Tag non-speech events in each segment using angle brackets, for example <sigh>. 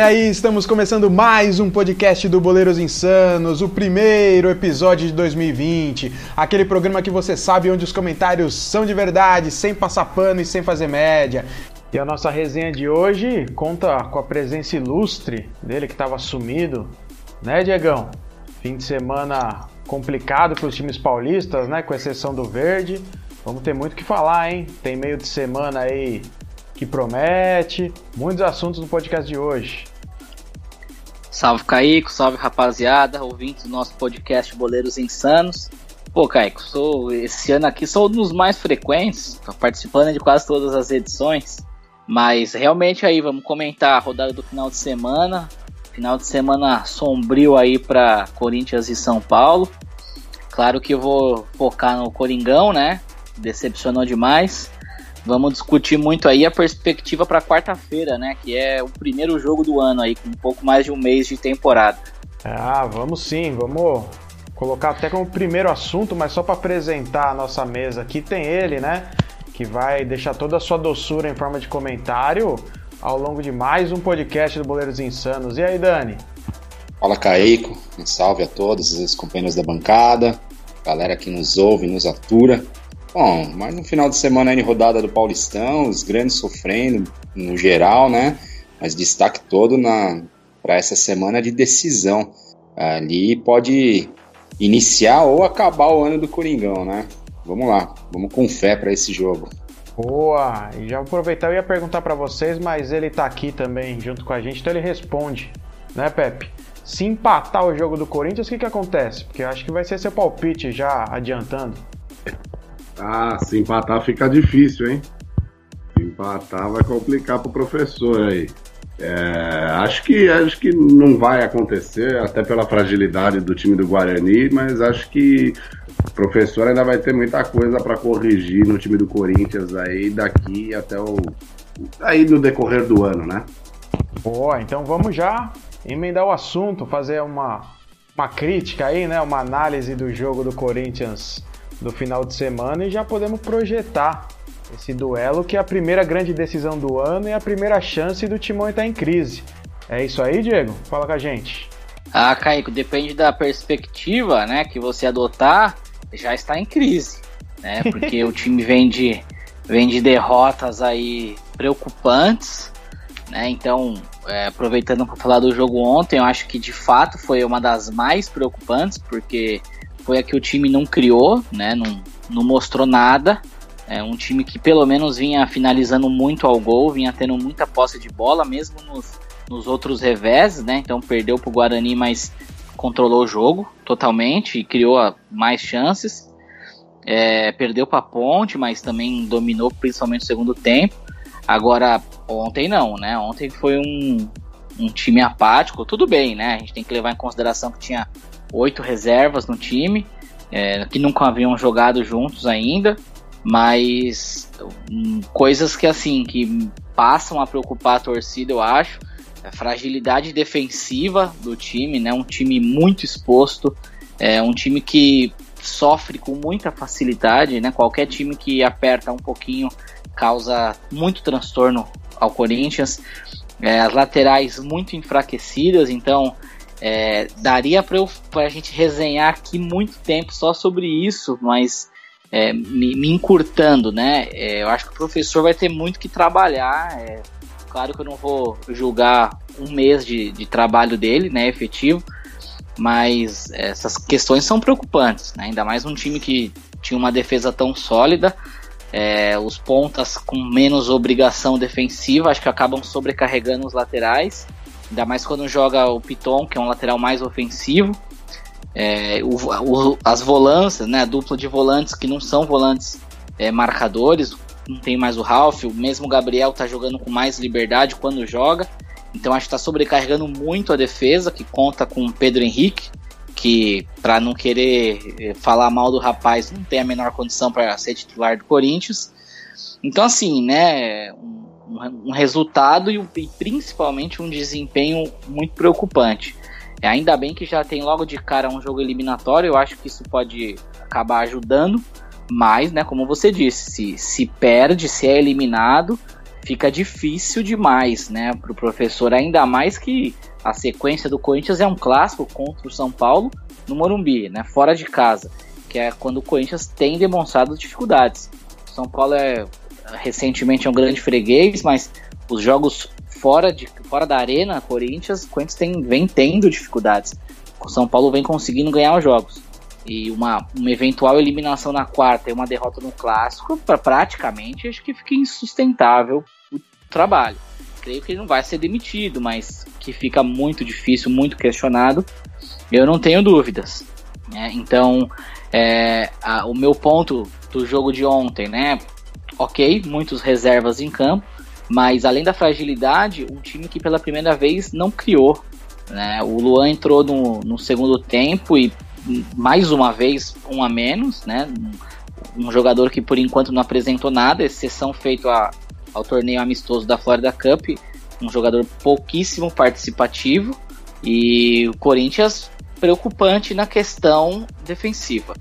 Olha aí, estamos começando mais um podcast do Boleiros Insanos, o primeiro episódio de 2020. Aquele programa que você sabe onde os comentários são de verdade, sem passar pano e sem fazer média. E a nossa resenha de hoje conta com a presença ilustre dele que estava sumido, né, Diegão? Fim de semana complicado para os times paulistas, né, com exceção do Verde. Vamos ter muito o que falar, hein? Tem meio de semana aí que promete. Muitos assuntos no podcast de hoje. Salve Caico, salve rapaziada, ouvintes do nosso podcast Boleiros Insanos. Pô, Caico, sou, esse ano aqui sou um dos mais frequentes, tô participando de quase todas as edições. Mas realmente aí, vamos comentar a rodada do final de semana. Final de semana sombrio aí para Corinthians e São Paulo. Claro que eu vou focar no Coringão, né? Decepcionou demais. Vamos discutir muito aí a perspectiva para quarta-feira, né? Que é o primeiro jogo do ano aí, com um pouco mais de um mês de temporada. Ah, vamos sim, vamos colocar até como primeiro assunto, mas só para apresentar a nossa mesa aqui tem ele, né? Que vai deixar toda a sua doçura em forma de comentário ao longo de mais um podcast do Boleiros Insanos. E aí, Dani? Fala, Caico. Um salve a todos os companheiros da bancada, galera que nos ouve, nos atura. Bom, mas no final de semana aí, rodada do Paulistão, os grandes sofrendo no geral, né? Mas destaque todo na para essa semana de decisão. Ali pode iniciar ou acabar o ano do Coringão, né? Vamos lá, vamos com fé para esse jogo. Boa! E já vou aproveitar eu ia perguntar para vocês, mas ele tá aqui também junto com a gente, então ele responde, né, Pepe? Se empatar o jogo do Corinthians, o que que acontece? Porque acho que vai ser seu palpite já adiantando. Ah, se empatar fica difícil, hein? Se empatar vai complicar pro professor aí. É, acho que acho que não vai acontecer, até pela fragilidade do time do Guarani, mas acho que o professor ainda vai ter muita coisa para corrigir no time do Corinthians aí daqui até o aí no decorrer do ano, né? Boa, então vamos já emendar o assunto, fazer uma uma crítica aí, né, uma análise do jogo do Corinthians do final de semana e já podemos projetar esse duelo que é a primeira grande decisão do ano e a primeira chance do Timão estar em crise. É isso aí, Diego? Fala com a gente. Ah, Caico, depende da perspectiva, né, que você adotar, já está em crise, né? Porque o time vem de vem de derrotas aí preocupantes, né? Então, é, aproveitando para falar do jogo ontem, eu acho que de fato foi uma das mais preocupantes, porque foi a que o time não criou, né? Não, não mostrou nada. É um time que pelo menos vinha finalizando muito ao gol, vinha tendo muita posse de bola, mesmo nos, nos outros revés, né? Então perdeu para o Guarani, mas controlou o jogo totalmente e criou mais chances. É, perdeu para a Ponte, mas também dominou principalmente o segundo tempo. Agora, ontem não, né? Ontem foi um, um time apático. Tudo bem, né? A gente tem que levar em consideração que tinha oito reservas no time, é, que nunca haviam jogado juntos ainda, mas hum, coisas que assim que passam a preocupar a torcida, eu acho. A fragilidade defensiva do time, né? Um time muito exposto, é um time que sofre com muita facilidade, né? Qualquer time que aperta um pouquinho causa muito transtorno ao Corinthians. É, as laterais muito enfraquecidas, então é, daria para a gente resenhar aqui muito tempo só sobre isso, mas é, me, me, encurtando, né? É, eu acho que o professor vai ter muito que trabalhar. É, claro que eu não vou julgar um mês de, de trabalho dele, né? Efetivo, mas essas questões são preocupantes, né? Ainda mais um time que tinha uma defesa tão sólida. É, os pontas com menos obrigação defensiva, acho que acabam sobrecarregando os laterais. Ainda mais quando joga o Piton, que é um lateral mais ofensivo. É, o, o, as volâncias, né, a dupla de volantes que não são volantes é, marcadores, não tem mais o Ralph, o mesmo Gabriel está jogando com mais liberdade quando joga, então acho que está sobrecarregando muito a defesa, que conta com o Pedro Henrique, que para não querer é, falar mal do rapaz, não tem a menor condição para ser titular do Corinthians. Então assim, né, um, um, resultado e, principalmente um desempenho muito preocupante. É, ainda bem que já tem logo de cara um jogo eliminatório, eu acho que isso pode acabar ajudando, mas, né, como você disse, se, se perde, se é eliminado, fica difícil demais, né, para o professor, ainda mais que a sequência do Corinthians é um clássico contra o São Paulo no Morumbi, né, fora de casa, que é quando o Corinthians tem demonstrado dificuldades. São Paulo é recentemente é um grande freguês, mas os jogos fora, de, fora da arena, Corinthians, Corinthians tem, vem tendo dificuldades. O São Paulo vem conseguindo ganhar os jogos. E uma, uma eventual eliminação na quarta e uma derrota no clássico, pra, praticamente, acho que fica insustentável o trabalho. Creio que ele não vai ser demitido, mas que fica muito difícil, muito questionado, eu não tenho dúvidas. Né? Então, é, a, o meu ponto do jogo de ontem, né? Ok, muitos reservas em campo, mas além da fragilidade, um time que pela primeira vez não criou. Né? O Luan entrou no, no segundo tempo e mais uma vez um a menos, né? Um jogador que por enquanto não apresentou nada, exceção feito a, ao torneio amistoso da Florida Cup, um jogador pouquíssimo participativo e o Corinthians preocupante na questão defensiva.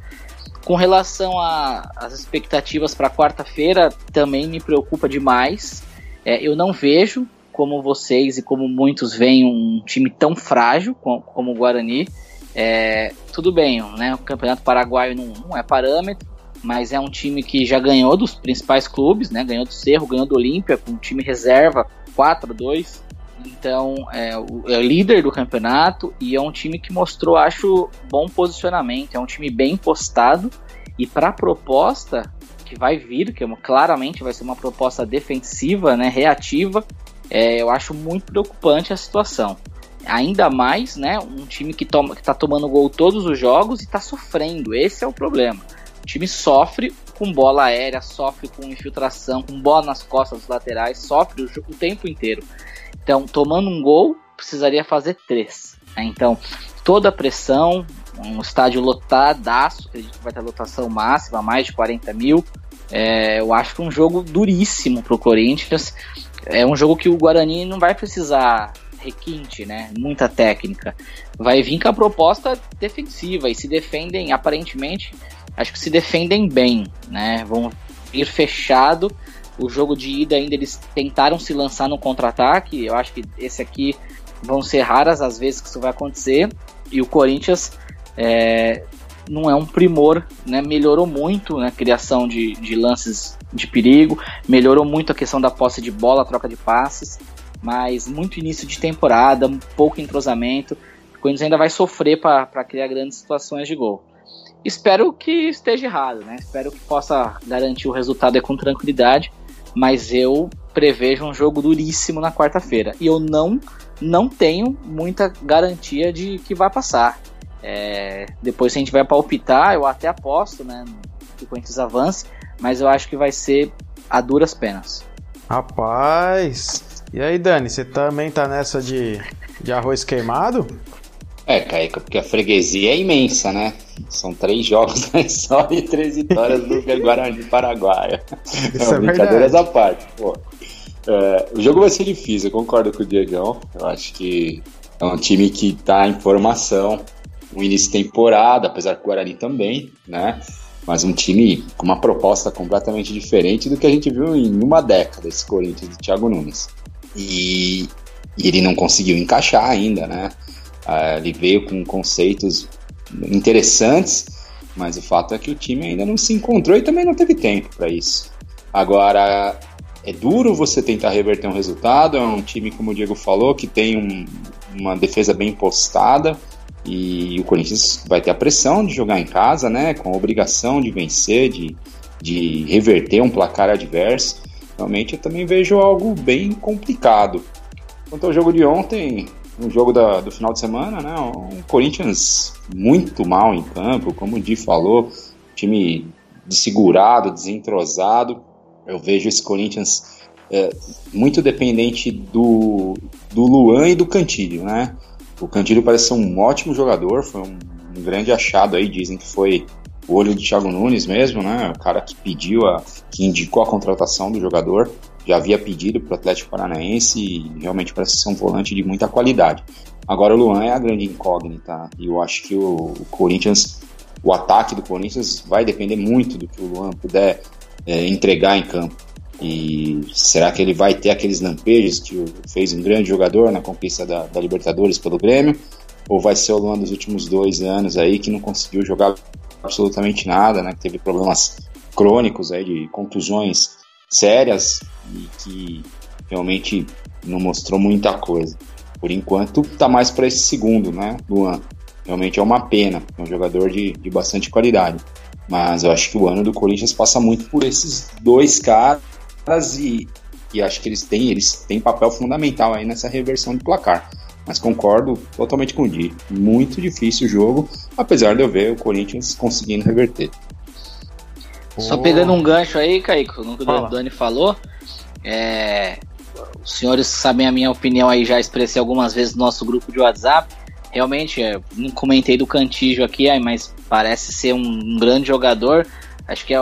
Com relação às expectativas para quarta-feira, também me preocupa demais. É, eu não vejo, como vocês e como muitos veem, um time tão frágil como, como o Guarani. É, tudo bem, né? O Campeonato Paraguaio não, não, é parâmetro, mas é um time que já ganhou dos principais clubes, né? Ganhou do Cerro, ganhou do Olímpia, com um time reserva 4 a 2. Então, é o, é líder do campeonato e é um time que mostrou, acho, bom posicionamento. É um time bem postado e para a proposta que vai vir, que é claramente vai ser uma proposta defensiva, né, reativa, é, eu acho muito preocupante a situação. Ainda mais, né, um time que, toma, que tá tomando gol todos os jogos e está sofrendo. Esse é o problema. O time sofre com bola aérea, sofre com infiltração, com bola nas costas dos laterais, sofre o, o tempo inteiro. Então, tomando um gol, precisaria fazer três. Né? Então, toda a pressão, um estádio lotadaço, acredito que vai ter lotação máxima, mais de 40 mil. É, eu acho que é um jogo duríssimo para o Corinthians. É um jogo que o Guarani não vai precisar requinte, né? Muita técnica. Vai vir com a proposta defensiva e se defendem, aparentemente, acho que se defendem bem, né? Vão ir fechado. O jogo de ida ainda eles tentaram se lançar no contra-ataque. Eu acho que esse aqui vão ser raras as vezes que isso vai acontecer. E o Corinthians é, não é um primor, né? Melhorou muito na né? criação de, de lances de perigo, melhorou muito a questão da posse de bola, troca de passes, mas muito início de temporada, pouco entrosamento. O Corinthians ainda vai sofrer para criar grandes situações de gol. Espero que esteja errado, né? Espero que possa garantir o resultado com tranquilidade, mas eu prevejo um jogo duríssimo na quarta-feira e eu não não tenho muita garantia de que vai passar. É, depois, se a gente vai palpitar, eu até aposto, né? Que o Corinthians avance, mas eu acho que vai ser a duras penas. Rapaz! E aí, Dani, você também tá nessa de, de arroz queimado? É, Caica, porque a freguesia é imensa, né? São três jogos na <laughs> história e três vitórias do Guarani Paraguaia. Isso é, é brincadeiras à parte. Pô. É, o jogo vai ser difícil, eu concordo com o Diegão. Eu acho que é um time que tá em formação, um início de temporada, apesar que o Guarani também, né? Mas um time com uma proposta completamente diferente do que a gente viu em uma década, esse Corinthians do Thiago Nunes. E, e ele não conseguiu encaixar ainda, né? Uh, ele veio com conceitos interessantes, mas o fato é que o time ainda não se encontrou e também não teve tempo para isso. Agora, é duro você tentar reverter um resultado, é um time, como o Diego falou, que tem um, uma defesa bem postada, e o Corinthians vai ter a pressão de jogar em casa, né? Com a obrigação de vencer, de, de reverter um placar adverso. Realmente eu também vejo algo bem complicado. Quanto ao jogo de ontem, um jogo da, do final de semana, né? Um Corinthians muito mal em campo, como o Di falou, time desfigurado, desentrosado. Eu vejo esse Corinthians é, muito dependente do, do Luan e do Cantilho, né? O Cantilho parece ser um ótimo jogador, foi um, um, grande achado aí, dizem que foi o olho de Thiago Nunes mesmo, né? O cara que pediu, a, que indicou a contratação do jogador, já havia pedido para o Atlético Paranaense e realmente parece ser um volante de muita qualidade. Agora o Luan é a grande incógnita e eu acho que o, Corinthians, o ataque do Corinthians vai depender muito do que o Luan puder é, entregar em campo. E será que ele vai ter aqueles lampejos que fez um grande jogador na conquista da, da Libertadores pelo Grêmio? Ou vai ser o Luan dos últimos dois anos aí que não conseguiu jogar absolutamente nada, né? Que teve problemas crônicos aí de contusões sérias e que realmente não mostrou muita coisa. Por enquanto, tá mais para esse segundo, né, Luan? Realmente é uma pena, é um jogador de, de bastante qualidade. Mas eu acho que o ano do Corinthians passa muito por esses dois caras e, e acho que eles têm, eles têm papel fundamental aí nessa reversão de placar. Mas concordo totalmente com o Di. Muito difícil o jogo, apesar de eu ver o Corinthians conseguindo reverter. Só pegando um gancho aí, Kaique, no que o Dani falou, é, os senhores sabem a minha opinião aí, já expressei algumas vezes no nosso grupo de WhatsApp. Realmente, é, não comentei do Cantígio aqui, mas parece ser um, um grande jogador. Acho que é,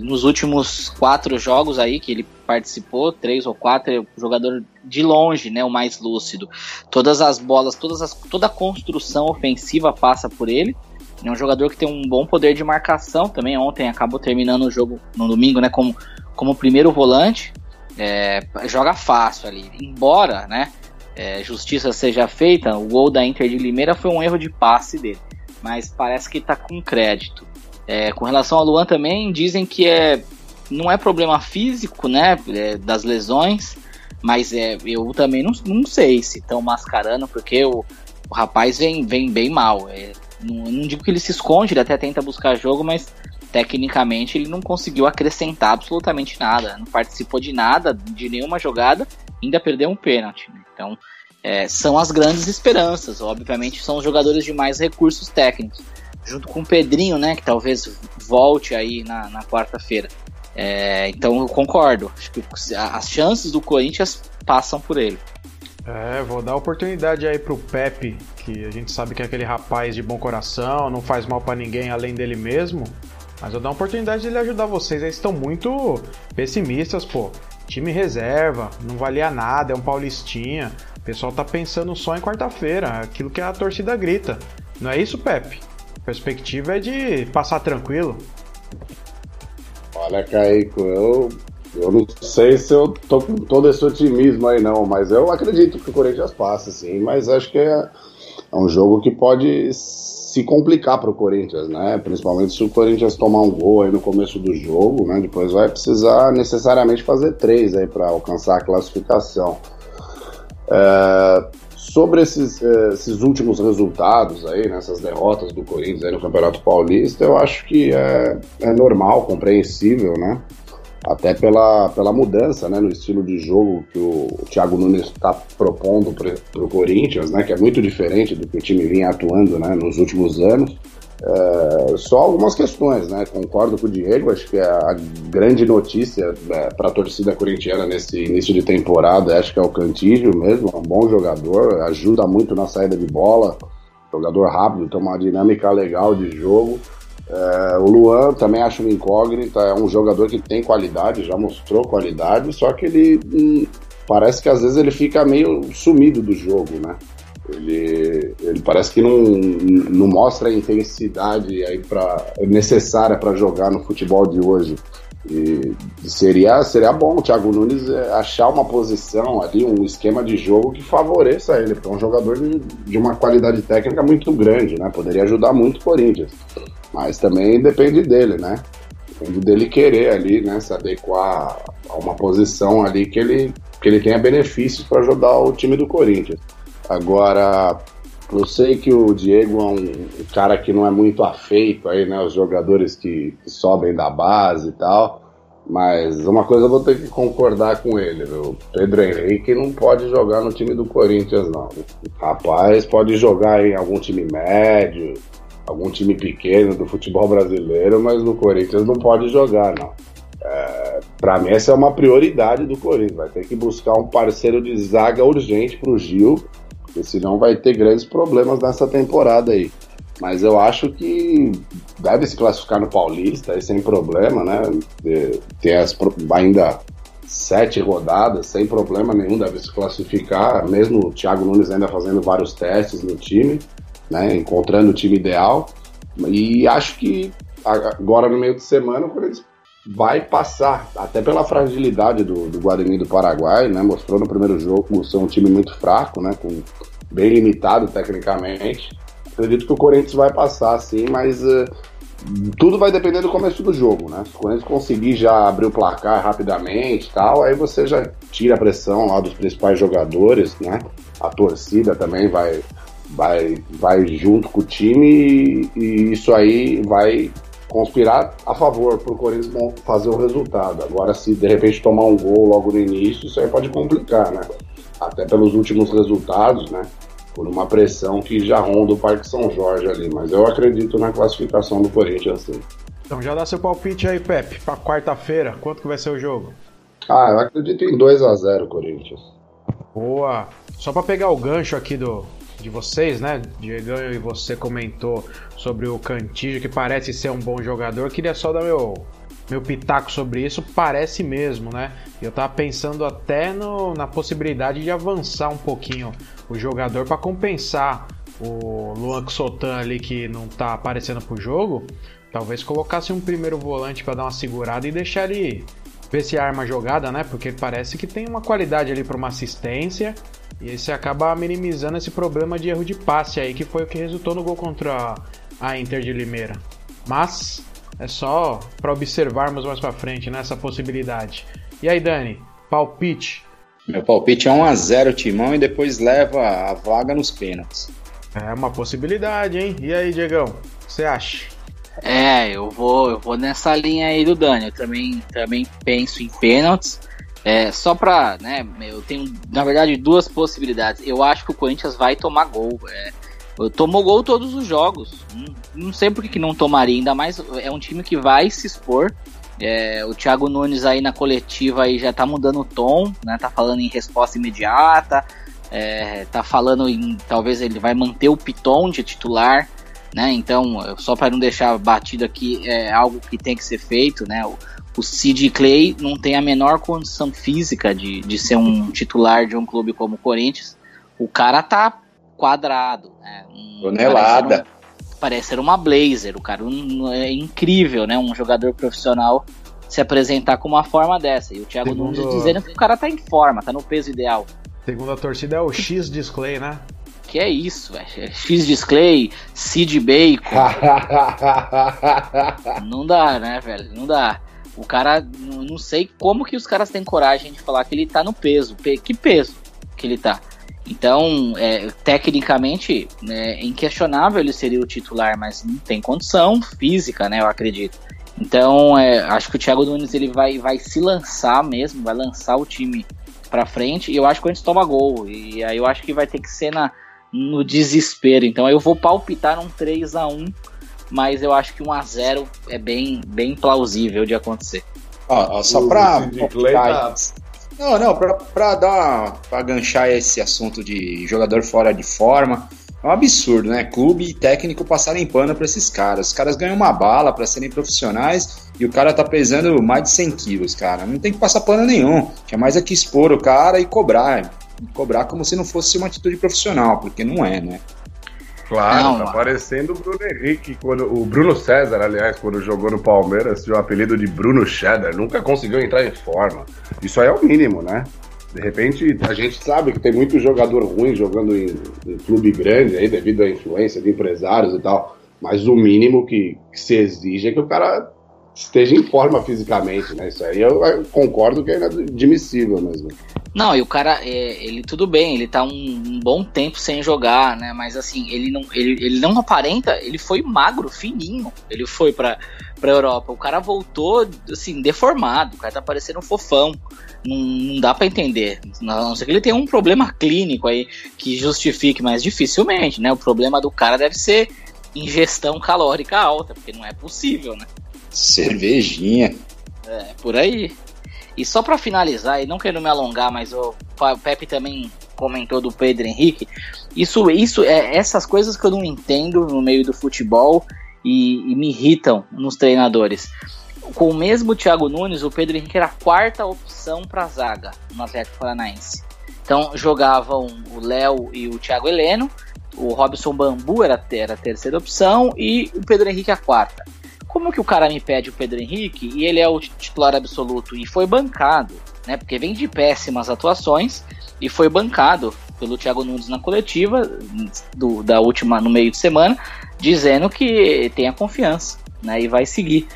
nos últimos quatro jogos aí que ele participou, três ou quatro, é o jogador de longe, né, o mais lúcido. Todas as bolas, todas as, toda a construção ofensiva passa por ele. É um jogador que tem um bom poder de marcação também. Ontem acabou terminando o jogo no domingo, né, como, como primeiro volante. É, joga fácil ali. Embora, né, é, justiça seja feita, o gol da Inter de Limeira foi um erro de passe dele. Mas parece que tá com crédito. É, com relação ao Luan também, dizem que é, não é problema físico, né, é, das lesões. Mas é, eu também não, não sei se estão mascarando, porque o, o rapaz vem, vem bem mal. É, não, não digo que ele se esconde, ele até tenta buscar jogo, mas tecnicamente ele não conseguiu acrescentar absolutamente nada, não participou de nada, de nenhuma jogada, ainda perdeu um pênalti. Né? Então, é, são as grandes esperanças, obviamente são os jogadores de mais recursos técnicos, junto com o Pedrinho, né, que talvez volte aí na, na quarta-feira. É, então eu concordo, acho que as chances do Corinthians passam por ele. É, vou dar oportunidade aí pro Pepe, que a gente sabe que é aquele rapaz de bom coração, não faz mal para ninguém além dele mesmo. Mas eu dou uma oportunidade de ele ajudar vocês. Eles estão muito pessimistas, pô. Time reserva, não valia nada, é um paulistinha. O pessoal tá pensando só em quarta-feira, aquilo que a torcida grita. Não é isso, Pepe? A perspectiva é de passar tranquilo. Olha, Caico, eu, eu não sei se eu tô com todo esse otimismo aí, não, mas eu acredito que o Corinthians passa, sim, mas acho que é, é um jogo que pode se complicar para o Corinthians, né? Principalmente se o Corinthians tomar um gol aí no começo do jogo, né? Depois vai precisar necessariamente fazer três aí para alcançar a classificação. É, sobre esses, é, esses últimos resultados aí, nessas né? derrotas do Corinthians aí no Campeonato Paulista, eu acho que é, é normal, compreensível, né? Até pela, pela mudança né, no estilo de jogo que o, Thiago Nunes está propondo para o Corinthians, né, que é muito diferente do que o time vinha atuando né, nos últimos anos. É, só algumas questões, né? Concordo com o Diego, acho que a grande notícia é, para a torcida corintiana nesse início de temporada, acho que é o Cantígio mesmo, é um bom jogador, ajuda muito na saída de bola, jogador rápido, tem uma dinâmica legal de jogo. É, o Luan também acho uma incógnita, é um jogador que tem qualidade, já mostrou qualidade, só que ele hum, parece que às vezes ele fica meio sumido do jogo, né? Ele, ele parece que não, não mostra a intensidade aí pra, necessária para jogar no futebol de hoje. E seria, seria bom o Thiago Nunes é, achar uma posição ali, um esquema de jogo que favoreça ele, porque é um jogador de, de uma qualidade técnica muito grande, né? Poderia ajudar muito o Corinthians. Mas também depende dele, né? Depende dele querer ali, né? Se adequar a uma posição ali que ele, que ele tenha benefícios para ajudar o time do Corinthians. Agora, eu sei que o Diego é um cara que não é muito afeito aí, né? Os jogadores que, que sobem da base e tal. Mas uma coisa eu vou ter que concordar com ele, viu? Pedro Henrique não pode jogar no time do Corinthians, não. Rapaz, pode jogar em algum time médio, algum time pequeno do futebol brasileiro, mas no Corinthians não pode jogar, não. É, para mim, essa é uma prioridade do Corinthians. Vai ter que buscar um parceiro de zaga urgente para o Gil, porque senão vai ter grandes problemas nessa temporada aí. Mas eu acho que deve se classificar no Paulista, aí sem problema, né? Tem as, ainda sete rodadas, sem problema nenhum, deve se classificar, mesmo o Thiago Nunes ainda fazendo vários testes no time né? Encontrando o time ideal. E acho que agora no meio de semana o Corinthians vai passar, até pela fragilidade do, do Guarani do Paraguai, né? Mostrou no primeiro jogo ser um time muito fraco, né? Com, bem limitado tecnicamente. Acredito que o Corinthians vai passar, sim, mas uh, tudo vai depender do começo do jogo, né? Se o Corinthians conseguir já abrir o placar rapidamente e tal, aí você já tira a pressão lá dos principais jogadores, né? A torcida também vai, vai, vai junto com o time e, e isso aí vai conspirar a favor para o Corinthians fazer o resultado. Agora, se de repente tomar um gol logo no início, isso aí pode complicar, né? Até pelos últimos resultados, né? Por uma pressão que já ronda o Parque São Jorge ali. Mas eu acredito na classificação do Corinthians, sim. Então já dá seu palpite aí, Pepe, para quarta-feira. Quanto que vai ser o jogo? Ah, eu acredito em 2 a 0 Corinthians. Boa. Só para pegar o gancho aqui do, de vocês, né? Diego e você comentou sobre o Cantillo, que parece ser um bom jogador. Queria só dar meu, meu pitaco sobre isso. Parece mesmo, né? Eu tava pensando até no, na possibilidade de avançar um pouquinho o jogador para compensar o Luan Sotan ali que não tá aparecendo pro jogo. Talvez colocasse um primeiro volante para dar uma segurada e deixar ele ver se arma jogada, né? Porque parece que tem uma qualidade ali para uma assistência e aí você acaba minimizando esse problema de erro de passe aí, que foi o que resultou no gol contra a Inter de Limeira. Mas é só para observarmos mais para frente nessa né, possibilidade. E aí, Dani, palpite? Meu palpite é 1x0 Timão e depois leva a vaga nos pênaltis. É uma possibilidade, hein? E aí, Diegão, o que você acha? É, eu vou, eu vou nessa linha aí do Dani. Eu também, também penso em pênaltis. É, só pra, né, eu tenho, na verdade, duas possibilidades. Eu acho que o Corinthians vai tomar gol. É, tomou gol todos os jogos. Não, sei por que, que não tomaria, ainda mais é um time que vai se expor. É, o Thiago Nunes aí na coletiva aí já tá mudando o tom, né? Tá falando em resposta imediata, é, tá falando em talvez ele vai manter o Piton de titular, né? Então, só para não deixar batido aqui, é algo que tem que ser feito, né? O, o Sid Clay não tem a menor condição física de, de ser um titular de um clube como o Corinthians. O cara tá quadrado, né? Um, Tonelada. Parece ser uma blazer. O cara um, é incrível, né? Um jogador profissional se apresentar com uma forma dessa. E o Thiago Segundo... Nunes dizendo que o cara tá em forma, tá no peso ideal. Segundo a torcida é o X display, né? Que é isso, velho. É X display, Sid Bacon. <laughs> não dá, né, velho? Não dá. O cara, não sei como que os caras têm coragem de falar que ele tá no peso. Que peso que ele tá? Então, é, tecnicamente, é inquestionável ele seria o titular, mas não tem condição física, né? Eu acredito. Então, é, acho que o Thiago Nunes ele vai, vai se lançar mesmo, vai lançar o time para frente. E eu acho que a gente toma gol. E aí eu acho que vai ter que ser na, no desespero. Então, eu vou palpitar um 3 a 1 mas eu acho que 1 a 0 é bem, bem plausível de acontecer. Ó, só pra. Tá- não, não, pra, pra dar. pra ganchar esse assunto de jogador fora de forma. É um absurdo, né? Clube e técnico passarem pano pra esses caras. Os caras ganham uma bala para serem profissionais e o cara tá pesando mais de 100 quilos, cara. Não tem que passar pano nenhum. Tinha mais é que expor o cara e cobrar. Cobrar como se não fosse uma atitude profissional, porque não é, né? Claro, não, tá parecendo o Bruno Henrique, quando, o Bruno César, aliás, quando jogou no Palmeiras, tinha o apelido de Bruno Cheddar, nunca conseguiu entrar em forma. Isso aí é o mínimo, né? De repente, a gente sabe que tem muito jogador ruim jogando em, em clube grande aí, devido à influência de empresários e tal. Mas o mínimo que, que se exige é que o cara esteja em forma fisicamente, né? Isso aí eu, eu concordo que é inadmissível mesmo. Não, e o cara, é, ele tudo bem, ele tá um, um, bom tempo sem jogar, né? Mas assim, ele não, ele, ele não aparenta, ele foi magro, fininho. Ele foi pra, pra Europa. O cara voltou, assim, deformado. O cara tá parecendo um fofão. Não, não dá para entender. A não ser que ele tenha um problema clínico aí que justifique, mas dificilmente, né? O problema do cara deve ser ingestão calórica alta, porque não é possível, né? Cervejinha. É, por aí. E só para finalizar, e não quero me alongar, mas o Pepe também comentou do Pedro Henrique. Isso, isso é essas coisas que eu não entendo no meio do futebol e, e me irritam nos treinadores. Com o mesmo Thiago Nunes, o Pedro Henrique era a quarta opção para zaga no Atlético Paranaense. Então jogavam o Léo e o Thiago Heleno, o Robson Bambu era, era a terceira opção e o Pedro Henrique a quarta. Como que o cara me pede o Pedro Henrique e ele é o titular absoluto e foi bancado, né? Porque vem de péssimas atuações e foi bancado pelo Thiago Nunes na coletiva do, da última no meio de semana, dizendo que tem a confiança, né? E vai seguir.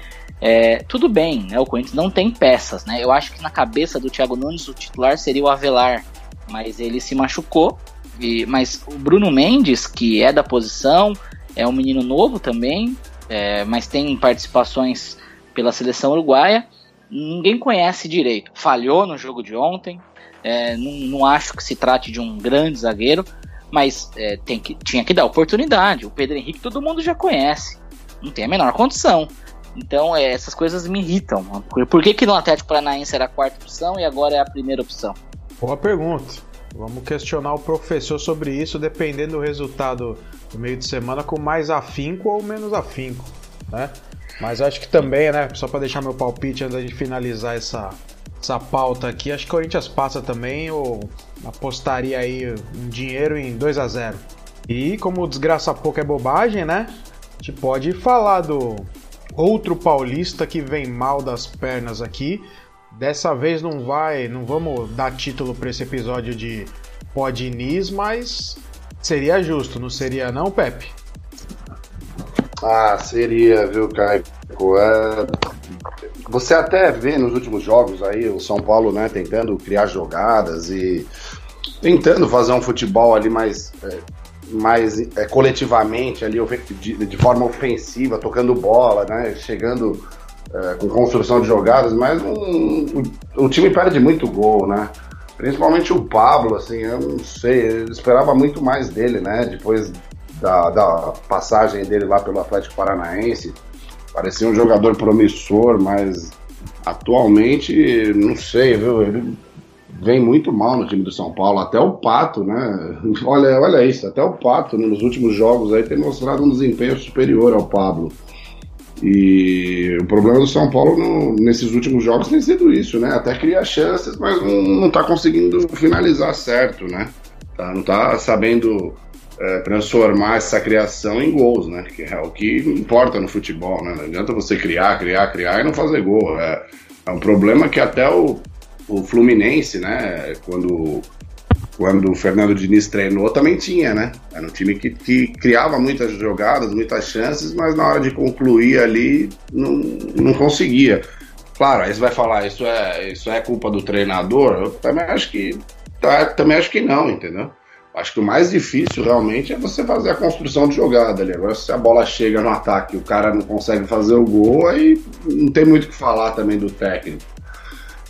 É, tudo bem, né? O Corinthians não tem peças, né? Eu acho que na cabeça do Thiago Nunes o titular seria o Avelar, mas ele se machucou. E, mas o Bruno Mendes, que é da posição, é um menino novo também, é, mas tem participações pela seleção uruguaia. Ninguém conhece direito. Falhou no jogo de ontem. É, não, não, acho que se trate de um grande zagueiro, mas é, tem que, tinha que dar oportunidade. O Pedro Henrique todo mundo já conhece. Não tem a menor condição. Então, é, essas coisas me irritam. Por que, que no Atlético Paranaense era a quarta opção e agora é a primeira opção? Boa pergunta. Vamos questionar o professor sobre isso, dependendo do resultado do meio de semana, com mais afinco ou menos afinco, né? Mas acho que também, né, só para deixar meu palpite antes de finalizar essa, essa pauta aqui, acho que o Corinthians passa também, ou apostaria aí um dinheiro em 2 a 0 E como desgraça pouco é bobagem, né? A gente pode falar do outro paulista que vem mal das pernas aqui. Dessa vez não vai, não vamos dar título para esse episódio de Podnis, mas seria justo, não seria não, Pepe? Ah, seria, viu, Caio? É... Você até vê nos últimos jogos aí o São Paulo, né, tentando criar jogadas e tentando fazer um futebol ali mais é, mais é, coletivamente ali de, de, forma ofensiva, tocando bola, né? Chegando é, com construção de jogadas, mas um, o, o, time perde muito gol, né? Principalmente o Pablo, assim, eu não sei, eu esperava muito mais dele, né? Depois da, da passagem dele lá pelo Atlético Paranaense. Parecia um jogador promissor, mas atualmente, não sei, viu? Ele vem muito mal no time do São Paulo, até o Pato, né? <laughs> Olha, olha isso, até o Pato nos últimos jogos aí tem mostrado um desempenho superior ao Pablo. E o problema do São Paulo no, nesses últimos jogos tem sido isso, né? Até cria chances, mas não, não tá conseguindo finalizar certo, né? Tá, não tá sabendo é, transformar essa criação em gols, né? Que é o que importa no futebol, né? Não adianta você criar, criar, criar e não fazer gol. É, é um problema que até o, o Fluminense, né, quando, quando o Fernando Diniz treinou, também tinha, né? Era um time que, que criava muitas jogadas, muitas chances, mas na hora de concluir ali não, não conseguia. Claro, aí você vai falar, isso é, isso é culpa do treinador? Eu também acho que tá, também acho que não, entendeu? Acho que o mais difícil realmente é você fazer a construção de jogada ali. Agora, se a bola chega no ataque e o cara não consegue fazer o gol, aí não tem muito o que falar também do técnico.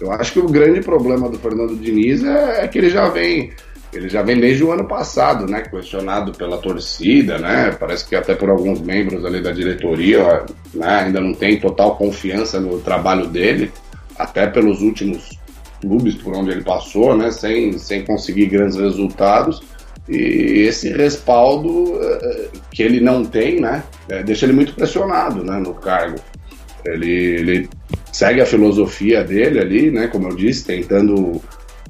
Eu acho que o grande problema do Fernando Diniz é, é, que ele já vem. Ele já vem desde o ano passado, né? Questionado pela torcida, né? Parece que até por alguns membros ali da diretoria né, ainda não tem total confiança no trabalho dele, até pelos últimos clubes por onde ele passou, né? Sem, sem conseguir grandes resultados. E esse respaldo eh, que ele não tem, né? É, deixa ele muito pressionado né, no cargo. Ele, ele segue a filosofia dele ali, né? Como eu disse, tentando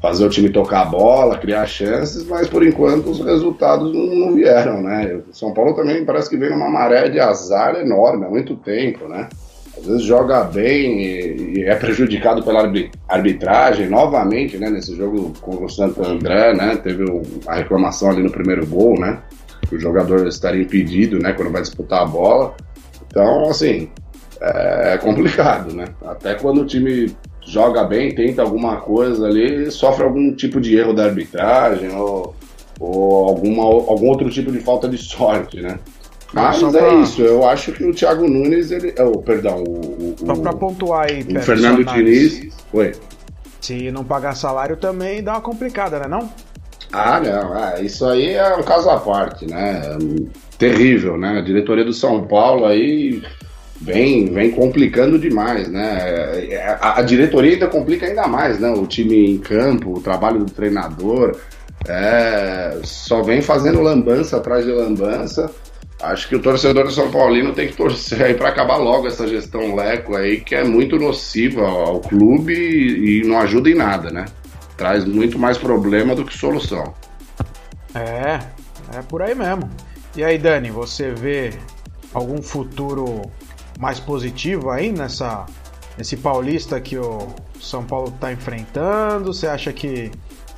fazer o time tocar a bola, criar chances, mas por enquanto os resultados não, não vieram, né? O São Paulo também parece que vem numa maré de azar enorme há muito tempo, né? Às vezes joga bem e, e é prejudicado pela arbitragem novamente, né? Nesse jogo com o Santo André, né? Teve a reclamação ali no primeiro gol, né? Que o jogador estaria impedido, né? Quando vai disputar a bola. Então, assim, é complicado, né? Até quando o time joga bem, tenta alguma coisa ali, sofre algum tipo de erro da arbitragem ou, ou alguma, algum outro tipo de falta de sorte, né? Mas é pra... isso, eu acho que o Thiago Nunes, ele. Oh, perdão, o. o Só pra pontuar aí, o Fernando Diniz. Oi. Se não pagar salário também dá uma complicada, né? Não? Ah, não. Ah, isso aí é um caso à parte, né? Terrível, né? A diretoria do São Paulo aí vem, vem complicando demais, né? A, a, diretoria ainda complica ainda mais, né? O time em campo, o trabalho do treinador, é, só vem fazendo lambança atrás de lambança. Acho que o torcedor do São Paulino tem que torcer aí para acabar logo essa gestão Leco aí, que é muito nociva ao clube e, e não ajuda em nada, né? Traz muito mais problema do que solução. É, é por aí mesmo. E aí, Dani, você vê algum futuro mais positivo aí nessa nesse paulista que o São Paulo está enfrentando? Você acha que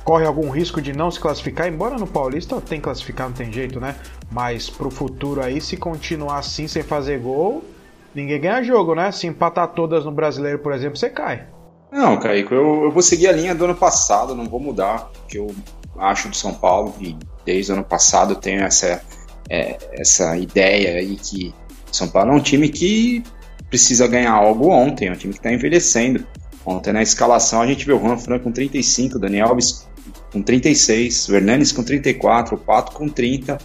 corre algum risco de não se classificar? Embora no paulista tem classificar, não tem jeito, né? Mas pro futuro aí, se continuar assim sem fazer gol, ninguém ganha jogo, né? Se empatar todas no brasileiro, por exemplo, você cai. Não, Caico, eu, eu vou seguir a linha do ano passado, não vou mudar, porque eu acho do São Paulo e desde o ano passado eu tenho essa, é, essa ideia aí que São Paulo é um time que precisa ganhar algo ontem, é um time que está envelhecendo. Ontem na escalação a gente viu o Juan Fran com 35, Daniel Alves com 36, o Hernanes com 34, o Pato com 30. Uh,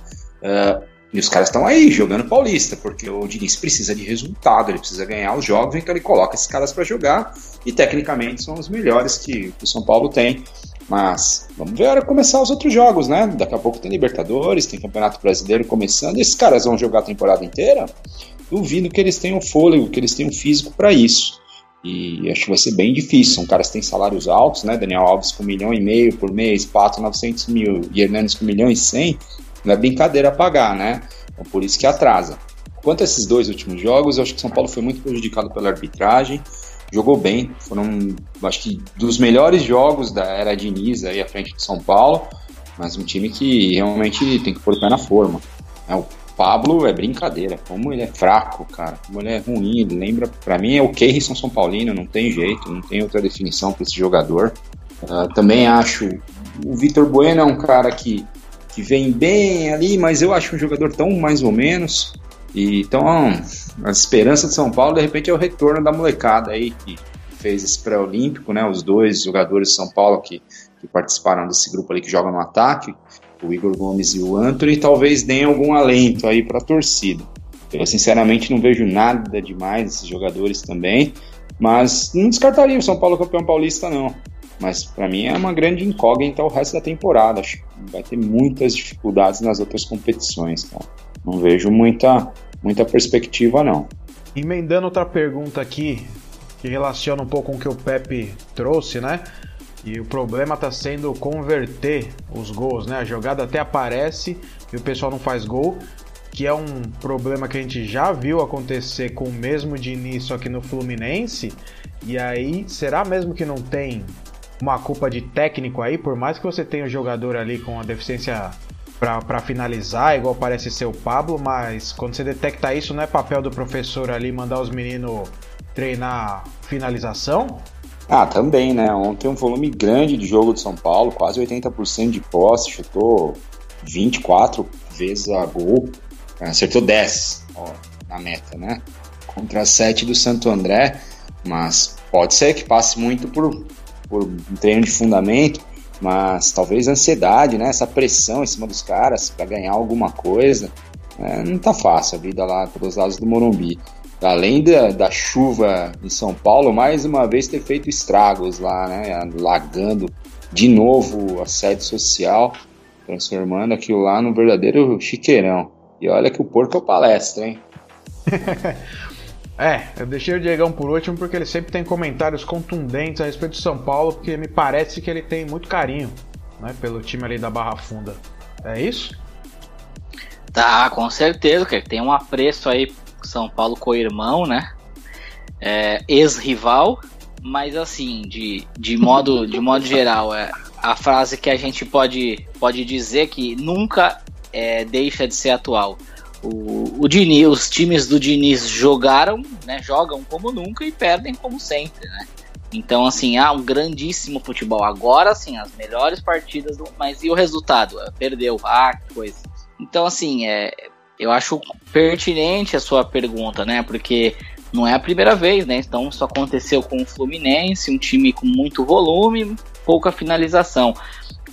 é, e os caras estão aí jogando paulista, porque o Diniz precisa de resultado, ele precisa ganhar os jogos, então ele coloca esses caras para jogar e tecnicamente são os melhores que o São Paulo tem. Mas vamos ver a hora começar os outros jogos, né? Daqui a pouco tem Libertadores, tem Campeonato Brasileiro começando. Esses caras vão jogar a temporada inteira? Duvido que eles tenham fôlego, que eles tenham físico para isso. E acho que vai ser bem difícil. São caras que têm salários altos, né? Daniel Alves com um milhão e meio por mês, Pato 900 mil e Hernandes com um milhão e cem. Não é brincadeira pagar, né? Então por isso que atrasa. Quanto a esses dois últimos jogos, eu acho que São Paulo foi muito prejudicado pela arbitragem jogou bem. Foram, acho que, dos melhores jogos da era Diniz aí à frente de São Paulo, mas um time que realmente tem que pôr o pé na forma. É, o Pablo é brincadeira, como ele é fraco, cara, como ele é ruim, ele lembra, para mim é o Keirson São Paulino, não tem jeito, não tem outra definição para esse jogador. Uh, também acho o Vitor Bueno é um cara que, que vem bem ali, mas eu acho um jogador tão mais ou menos. E, então, a esperança de São Paulo, de repente, é o retorno da molecada aí que fez esse pré-olímpico, né? Os dois jogadores de São Paulo que, que participaram desse grupo ali que joga no ataque, o Igor Gomes e o Anthony, talvez deem algum alento aí para a torcida. Eu, sinceramente, não vejo nada demais desses jogadores também, mas não descartaria o São Paulo campeão paulista, não. Mas para mim é uma grande incógnita o resto da temporada. Acho que vai ter muitas dificuldades nas outras competições, cara. Não vejo muita, muita perspectiva, não. Emendando outra pergunta aqui, que relaciona um pouco com o que o Pepe trouxe, né? E o problema está sendo converter os gols, né? A jogada até aparece e o pessoal não faz gol, que é um problema que a gente já viu acontecer com o mesmo Diniz, só que no Fluminense. E aí, será mesmo que não tem uma culpa de técnico aí? Por mais que você tenha um jogador ali com a deficiência para finalizar, igual parece ser o Pablo, mas quando você detecta isso, não é papel do professor ali mandar os meninos treinar finalização? Ah, também, né? Ontem um volume grande de jogo de São Paulo, quase 80% de posse, chutou 24 vezes a gol, acertou 10 ó, na meta, né? Contra 7 do Santo André, mas pode ser que passe muito por, por um treino de fundamento, mas talvez a ansiedade, né? Essa pressão em cima dos caras para ganhar alguma coisa. É, não tá fácil a vida lá pelos lados do Morumbi. Além da, da chuva em São Paulo, mais uma vez ter feito estragos lá, né? Lagando de novo a sede social, transformando aquilo lá num verdadeiro chiqueirão. E olha que o porco é palestra, hein? <laughs> É, eu deixei o Diegão por último porque ele sempre tem comentários contundentes a respeito de São Paulo, porque me parece que ele tem muito carinho né, pelo time ali da Barra Funda. É isso? Tá, com certeza, que tem um apreço aí São Paulo com o irmão, né? É, Ex-rival, mas assim, de, de, modo, de modo geral, é a frase que a gente pode, pode dizer que nunca é, deixa de ser atual o, o Diniz, os times do Diniz jogaram, né, jogam como nunca e perdem como sempre, né? Então, assim, há um grandíssimo futebol. Agora, sim, as melhores partidas, do... mas e o resultado? É, perdeu, ah, que coisa. Então, assim, é, eu acho pertinente a sua pergunta, né? Porque não é a primeira vez, né? Então, isso aconteceu com o Fluminense, um time com muito volume, pouca finalização.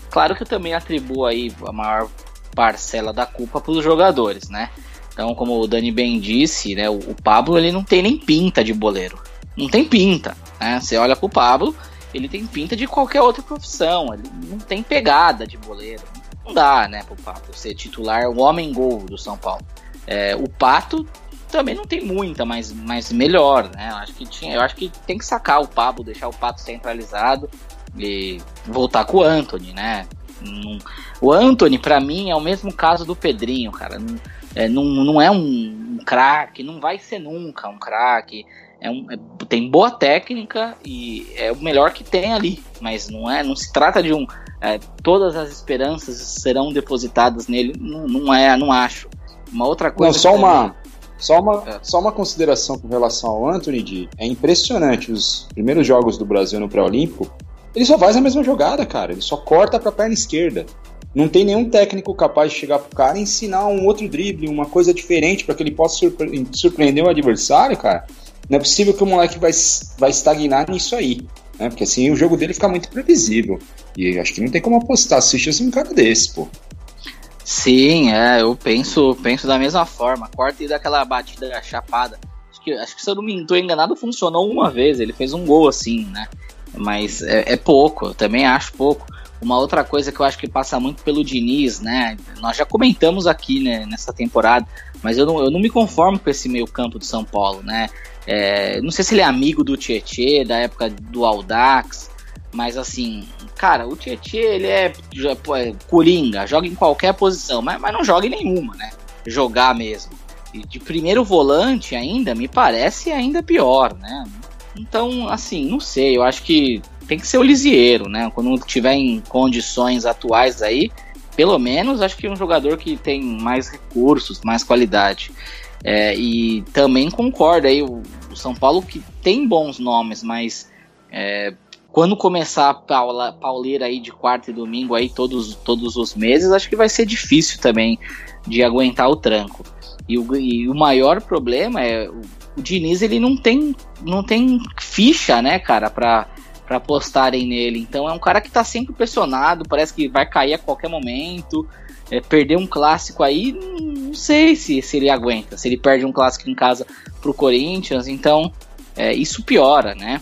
Claro que eu também atribuo aí a maior parcela da culpa para os jogadores, né? Então, como o Dani bem disse, né, o, o, Pablo ele não tem nem pinta de boleiro. Não tem pinta. Né? Você olha pro Pablo, ele tem pinta de qualquer outra profissão. Ele não tem pegada de boleiro. Não dá, né, pro Pablo ser titular, o homem gol do São Paulo. É, o Pato também não tem muita, mas, mas melhor, né? Eu acho que tinha, eu acho que tem que sacar o Pablo, deixar o Pato centralizado e voltar com o Anthony, né? O Anthony, para mim, é o mesmo caso do Pedrinho, cara. Não, é, não, não é um, um craque, não vai ser nunca um craque. É um, é, tem boa técnica e é o melhor que tem ali, mas não é, não se trata de um é, todas as esperanças serão depositadas nele, não, não é, não acho. Uma outra coisa. Não, só uma, só uma, é. só uma consideração com relação ao Anthony D. É impressionante os primeiros jogos do Brasil no pré-olímpico. Ele só faz a mesma jogada, cara. Ele só corta para a perna esquerda. Não tem nenhum técnico capaz de chegar pro cara e ensinar um outro drible, uma coisa diferente para que ele possa surpre surpreender o adversário, cara. Não é possível que o moleque vai, vai estagnar nisso aí. Né? Porque assim o jogo dele fica muito previsível. E acho que não tem como apostar assistir um cara desse, pô. Sim, é, eu penso, penso da mesma forma. Corta e daquela batida chapada. Acho que, acho que se eu não me enganado, funcionou uma vez. Ele fez um gol assim, né? Mas é, é pouco, eu também acho pouco. Uma outra coisa que eu acho que passa muito pelo Diniz, né? Nós já comentamos aqui né, nessa temporada, mas eu não, eu não me conformo com esse meio campo do São Paulo, né? É, não sei se ele é amigo do Tietê, da época do Aldax, mas assim, cara, o Tietê, ele é, é coringa, joga em qualquer posição, mas, mas não joga em nenhuma, né? Jogar mesmo. E de primeiro volante ainda, me parece ainda pior, né? Então, assim, não sei, eu acho que tem que ser o Lisieiro, né? Quando tiver em condições atuais aí, pelo menos acho que um jogador que tem mais recursos, mais qualidade. É, e também concordo aí, o, o, São Paulo que tem bons nomes, mas é, quando começar a paula, pauleira aí de quarta e domingo aí todos, todos os meses, acho que vai ser difícil também de aguentar o tranco. E o, e o maior problema é o, Diniz ele não tem não tem ficha, né, cara, para para apostarem nele. Então é um cara que tá sempre pressionado, parece que vai cair a qualquer momento. É, perder um clássico aí, não sei se, se ele aguenta. Se ele perde um clássico em casa pro Corinthians, então é, isso piora, né?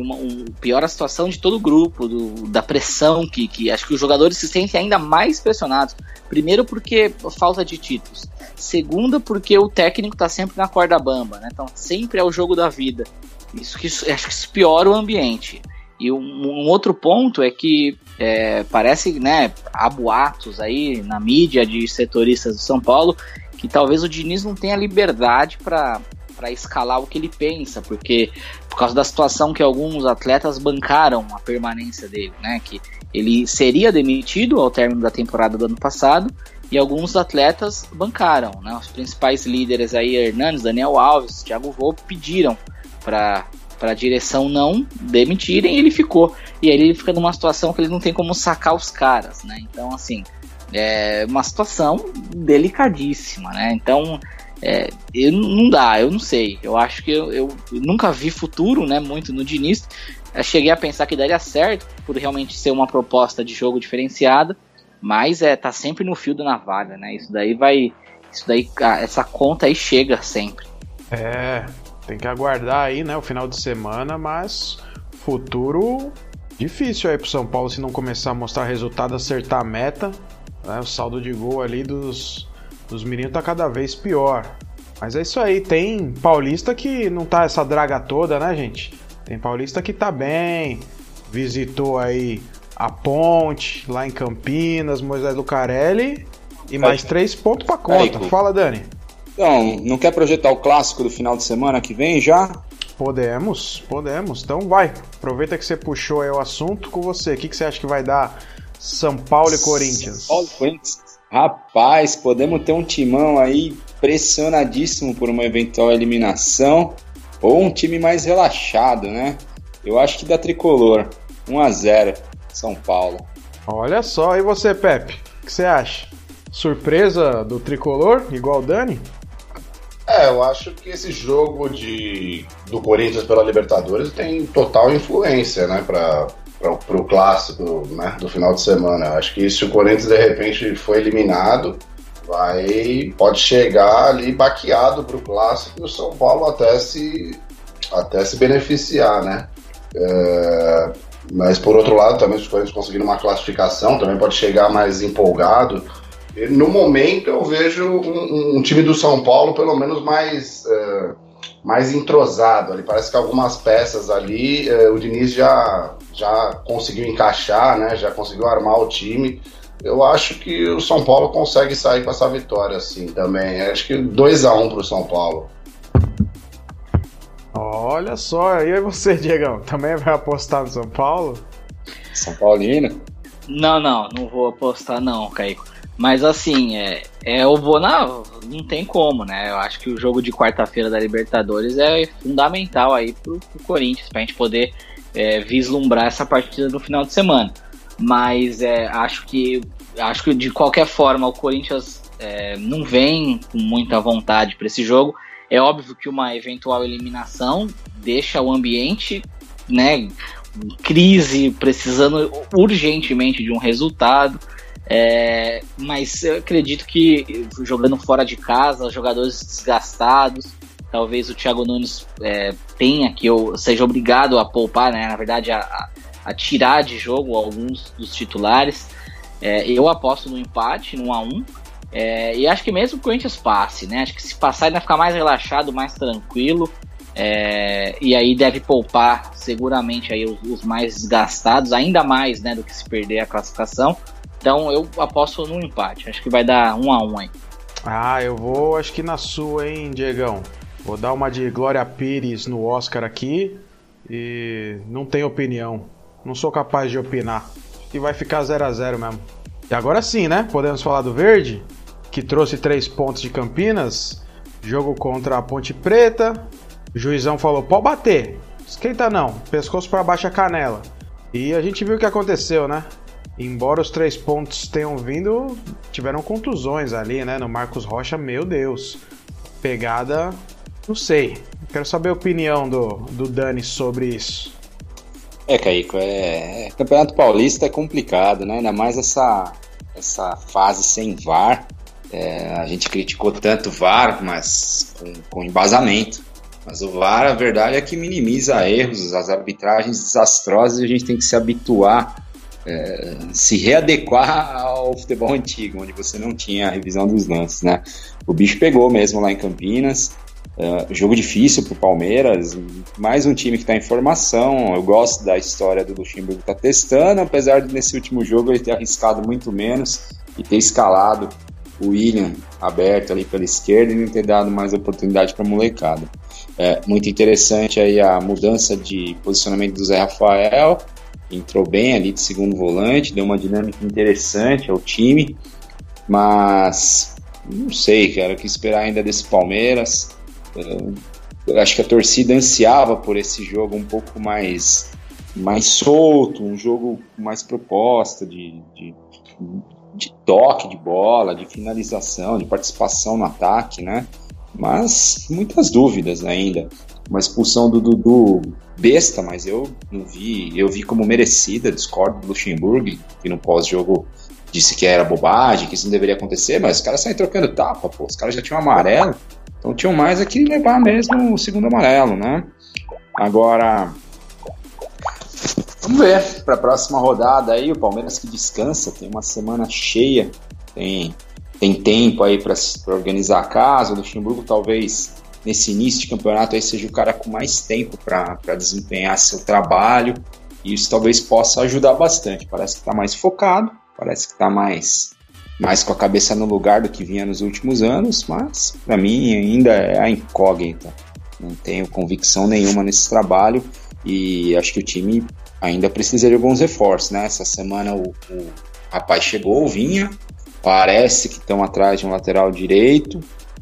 uma, um, piora a situação de todo o grupo, do, da pressão que, que acho que os jogadores se sentem ainda mais pressionados. Primeiro porque falta de títulos. Segundo porque o técnico está sempre na corda bamba, né? Então sempre é o jogo da vida. Isso que acho que isso piora o ambiente. E um, um outro ponto é que é, parece, né, há boatos aí na mídia de setoristas do São Paulo que talvez o Diniz não tenha liberdade para para escalar o que ele pensa, porque por causa da situação que alguns atletas bancaram a permanência dele, né? Que ele seria demitido ao término da temporada do ano passado e alguns atletas bancaram, né? Os principais líderes aí, Hernandes, Daniel Alves, Thiago Volpe, pediram para para a direção não demitirem e ele ficou. E aí ele fica numa situação que ele não tem como sacar os caras, né? Então, assim, é uma situação delicadíssima, né? Então, é, eu, não dá, eu não sei. Eu acho que eu, eu nunca vi futuro, né, muito no Diniz. Eu cheguei a pensar que daria certo, por realmente ser uma proposta de jogo diferenciada, mas é, tá sempre no fio da navalha, né? Isso daí vai. Isso daí, essa conta aí chega sempre. É, tem que aguardar aí, né, o final de semana, mas futuro difícil aí pro São Paulo se não começar a mostrar resultado, acertar a meta. Né, o saldo de gol ali dos dos meninos tá cada vez pior. Mas é isso aí, tem paulista que não tá essa draga toda, né, gente? Tem paulista que tá bem, visitou aí a Ponte, lá em Campinas, Moisés Lucarelli e mais três pontos pra conta. Fala, Dani. Então, não quer projetar o clássico do final de semana que vem já? Podemos, podemos. Então vai, aproveita que você puxou aí o assunto com você. O que, que você acha que vai dar São Paulo e Corinthians? São Paulo e Corinthians. Rapaz, podemos ter um timão aí pressionadíssimo por uma eventual eliminação ou um time mais relaxado, né? Eu acho que da tricolor. 1 a 0 São Paulo. Olha só, e você, Pepe? O que você acha? Surpresa do tricolor, igual o Dani? É, eu acho que esse jogo de do Corinthians pela Libertadores tem total influência, né, para para o clássico né, do final de semana. Acho que se o Corinthians de repente foi eliminado, vai pode chegar ali baqueado para o clássico e o São Paulo até se até se beneficiar, né? É, mas por outro lado, também se o Corinthians conseguir uma classificação, também pode chegar mais empolgado. E, no momento eu vejo um, um, time do São Paulo pelo menos mais é, mais entrosado. Ali parece que algumas peças ali é, o Diniz já já conseguiu encaixar, né? Já conseguiu armar o time. eu acho que o São Paulo consegue sair com essa vitória, assim, também. Acho que 2 a 1 um pro São Paulo. Olha só, e aí você, <laughs> Diegão, também vai apostar no São Paulo? São Paulino? Não, não, não vou apostar não, Caico. Mas assim, é, é eu vou na. Não tem como, né? Eu acho que o jogo de quarta-feira da Libertadores é fundamental aí pro, pro Corinthians, pra gente poder é, vislumbrar essa partida no final de semana. Mas é, acho que acho que de qualquer forma o Corinthians é, não vem com muita vontade para esse jogo. É óbvio que uma eventual eliminação deixa o ambiente, né, crise, precisando urgentemente de um resultado. É, mas eu acredito que jogando fora de casa, jogadores desgastados, talvez o Thiago Nunes é, tenha que eu seja obrigado a poupar, né? Na verdade, a, a tirar de jogo alguns dos titulares. É, eu aposto no empate, no 1 a 1 é, e acho que mesmo que o Corinthians passe, né? Acho que se passar ele vai ficar mais relaxado, mais tranquilo. É, e aí deve poupar seguramente aí os, os, mais desgastados, ainda mais né, do que se perder a classificação. Então eu aposto no empate. Acho que vai dar um a um aí. Ah, eu vou, acho que na sua, hein, Diegão? Vou dar uma de Glória Pires no Oscar aqui. E não tenho opinião. Não sou capaz de opinar. E vai ficar 0 a 0 mesmo. E agora sim, né? Podemos falar do Verde? que trouxe três pontos de Campinas. Jogo contra a Ponte Preta. O juizão falou: pode bater. Esquenta não. Pescoço para baixo a canela. E a gente viu o que aconteceu, né? Embora os três pontos tenham vindo, tiveram contusões ali, né? No Marcos Rocha, meu Deus. Pegada, não sei. Quero saber a opinião do, do Dani sobre isso. É, Caíco, é... Campeonato Paulista é complicado, né? Ainda mais essa, essa fase sem VAR. É, a gente criticou tanto o VAR, mas com, com, embasamento. Mas o VAR, a verdade é que minimiza erros, as arbitragens desastrosas e a gente tem que se habituar, é, se readequar ao futebol antigo, onde você não tinha a revisão dos lances, né? O bicho pegou mesmo lá em Campinas. É, jogo difícil para o Palmeiras, mais um time que está em formação. Eu gosto da história do Luxemburgo estar tá testando, apesar de nesse último jogo ele ter arriscado muito menos e ter escalado o William aberto ali pela esquerda e não ter dado mais oportunidade para a molecada. É, muito interessante aí a mudança de posicionamento do Zé Rafael, entrou bem ali de segundo volante, deu uma dinâmica interessante ao time, mas não sei, cara, o que esperar ainda desse Palmeiras. Acho que a torcida ansiava por esse jogo um pouco mais mais solto, um jogo mais proposta de, de, de toque de bola, de finalização, de participação no ataque, né? Mas muitas dúvidas ainda. Uma expulsão do Dudu besta, mas eu não vi, eu vi como merecida, discordo do Luxemburgo, que no pós-jogo disse que era bobagem, que isso não deveria acontecer, mas os caras saem trocando tapa, pô, os caras já tinham amarelo, então tinham mais é que levar mesmo o segundo amarelo, né? Agora, Vamos ver para a próxima rodada aí o Palmeiras que descansa, tem uma semana cheia, tem, tem tempo aí para organizar a casa. O Luxemburgo talvez nesse início de campeonato aí seja o cara com mais tempo para desempenhar seu trabalho e isso talvez possa ajudar bastante. Parece que está mais focado, parece que está mais mais com a cabeça no lugar do que vinha nos últimos anos, mas para mim ainda é a incógnita. Não tenho convicção nenhuma nesse trabalho e acho que o time ainda precisa de alguns reforços, né? Essa semana o, o rapaz chegou, Vinha, parece que estão atrás de um lateral direito,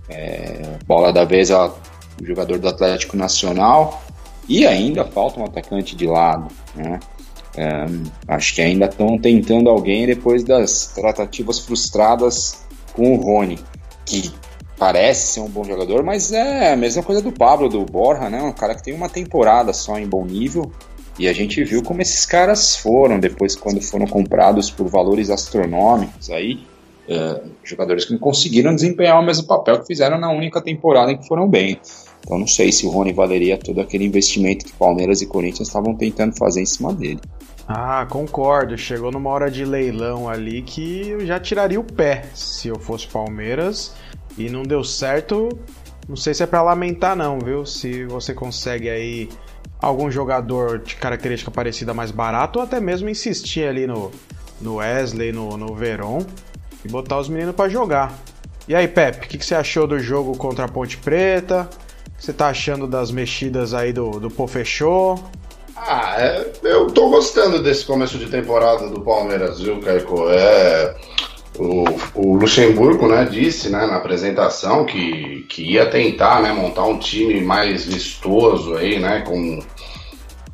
é, bola da vez o jogador do Atlético Nacional, e ainda falta um atacante de lado, né? É, acho que ainda estão tentando alguém depois das tratativas frustradas com o Rony, que parece ser um bom jogador, mas é a mesma coisa do Pablo, do Borja, né? Um cara que tem uma temporada só em bom nível, e a gente viu como esses caras foram depois quando foram comprados por valores astronômicos aí, é, jogadores que não conseguiram desempenhar o mesmo papel que fizeram na única temporada em que foram bem. Então não sei se o Rony valeria todo aquele investimento que Palmeiras e Corinthians estavam tentando fazer em cima dele. Ah, concordo. Chegou numa hora de leilão ali que eu já tiraria o pé se eu fosse Palmeiras e não deu certo. Não sei se é para lamentar não, viu? Se você consegue aí algum jogador de característica parecida mais barato ou até mesmo insistir ali no, no Wesley, no, no Veron e botar os meninos para jogar. E aí, Pepe, o que, que, você achou do jogo contra a Ponte Preta? O que você tá achando das mexidas aí do, do Pofechô? Ah, é, eu tô gostando desse começo de temporada do Palmeiras, viu, Caio? É, o, o, Luxemburgo né, disse né, na apresentação que, que ia tentar né, montar um time mais vistoso aí, né, com,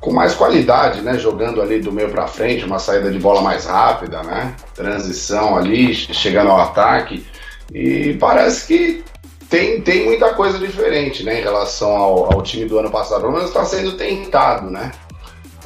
com mais qualidade, né, jogando ali do meio para frente, uma saída de bola mais rápida, né, transição ali, chegando ao ataque. E parece que tem, tem muita coisa diferente né, em relação ao, ao time do ano passado. Pelo menos está sendo tentado, né?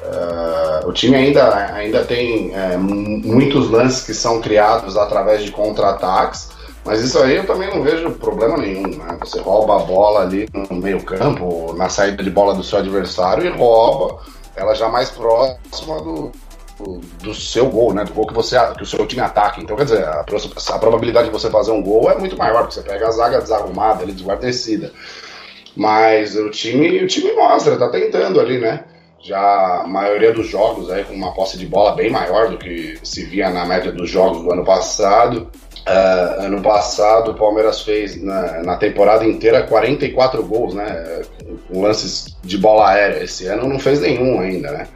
Uh, o time ainda, ainda tem é, muitos lances que são criados através de contra-ataques, mas isso aí eu também não vejo problema nenhum. Né? Você rouba a bola ali no meio-campo, na saída de bola do seu adversário e rouba ela já mais próxima do, do, do, seu gol, né? Do gol que, você, que o seu time ataca. Então, quer dizer, a, a probabilidade de você fazer um gol é muito maior, porque você pega a zaga desarrumada, ali, desguarnecida. Mas o time, o time mostra, tá tentando ali, né? Já a maioria dos jogos aí com uma posse de bola bem maior do que se via na média dos jogos do ano passado. Uh, ano passado o Palmeiras fez na, na, temporada inteira 44 gols, né? Com lances de bola aérea. Esse ano não fez nenhum ainda, né?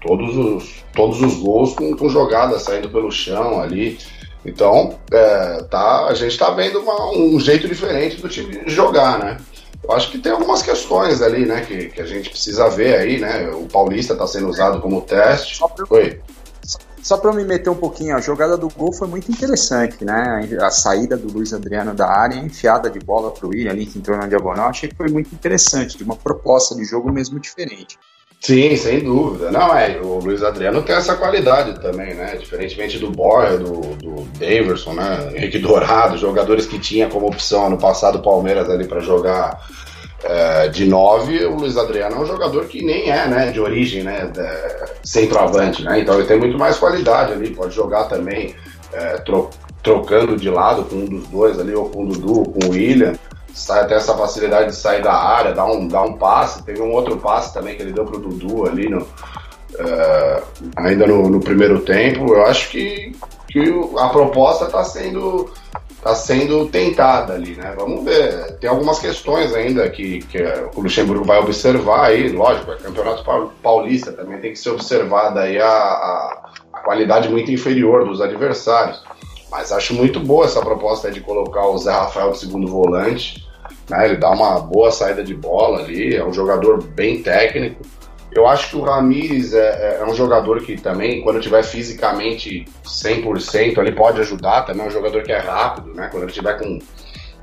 Todos os, todos os gols com, com jogadas saindo pelo chão ali. Então, é, tá, a gente está vendo uma, um jeito diferente do time jogar, né? Eu acho que tem algumas questões ali, né, que, que a gente precisa ver aí, né? O Paulista está sendo usado como teste. Só pra, Oi. Só para me meter um pouquinho, a jogada do gol foi muito interessante, né? A saída do Luiz Adriano da área, a enfiada de bola para o William ali que entrou na diagonal, achei que foi muito interessante, de uma proposta de jogo mesmo diferente. Sim, sem dúvida. Não, é, o Luiz Adriano tem essa qualidade também, né? Diferentemente do Borja, do, do Daverson, né? Henrique Dourado, jogadores que tinha como opção no passado o Palmeiras ali para jogar é, de 9, o Luiz Adriano é um jogador que nem é, né, de origem, né, centroavante, né? Então ele tem muito mais qualidade ali, pode jogar também é, tro trocando de lado com um dos dois ali, ou com o Dudu, ou com o William sai até essa facilidade de sair da área, dar um, dar um passe. Teve um outro passe também que ele deu pro Dudu ali no, uh, ainda no, no, primeiro tempo. Eu acho que, que a proposta está sendo tá sendo tentada ali, né? Vamos ver. Tem algumas questões ainda que, que o Luxemburgo vai observar aí, lógico, é campeonato paulista, também tem que ser observada aí a, a, a qualidade muito inferior dos adversários. Mas acho muito boa essa proposta de colocar o Zé Rafael de segundo volante. Né? Ele dá uma boa saída de bola ali, é um jogador bem técnico. Eu acho que o Ramires é, é, é um jogador que também, quando tiver fisicamente 100%, ele pode ajudar. Também é um jogador que é rápido, né? Quando ele tiver com,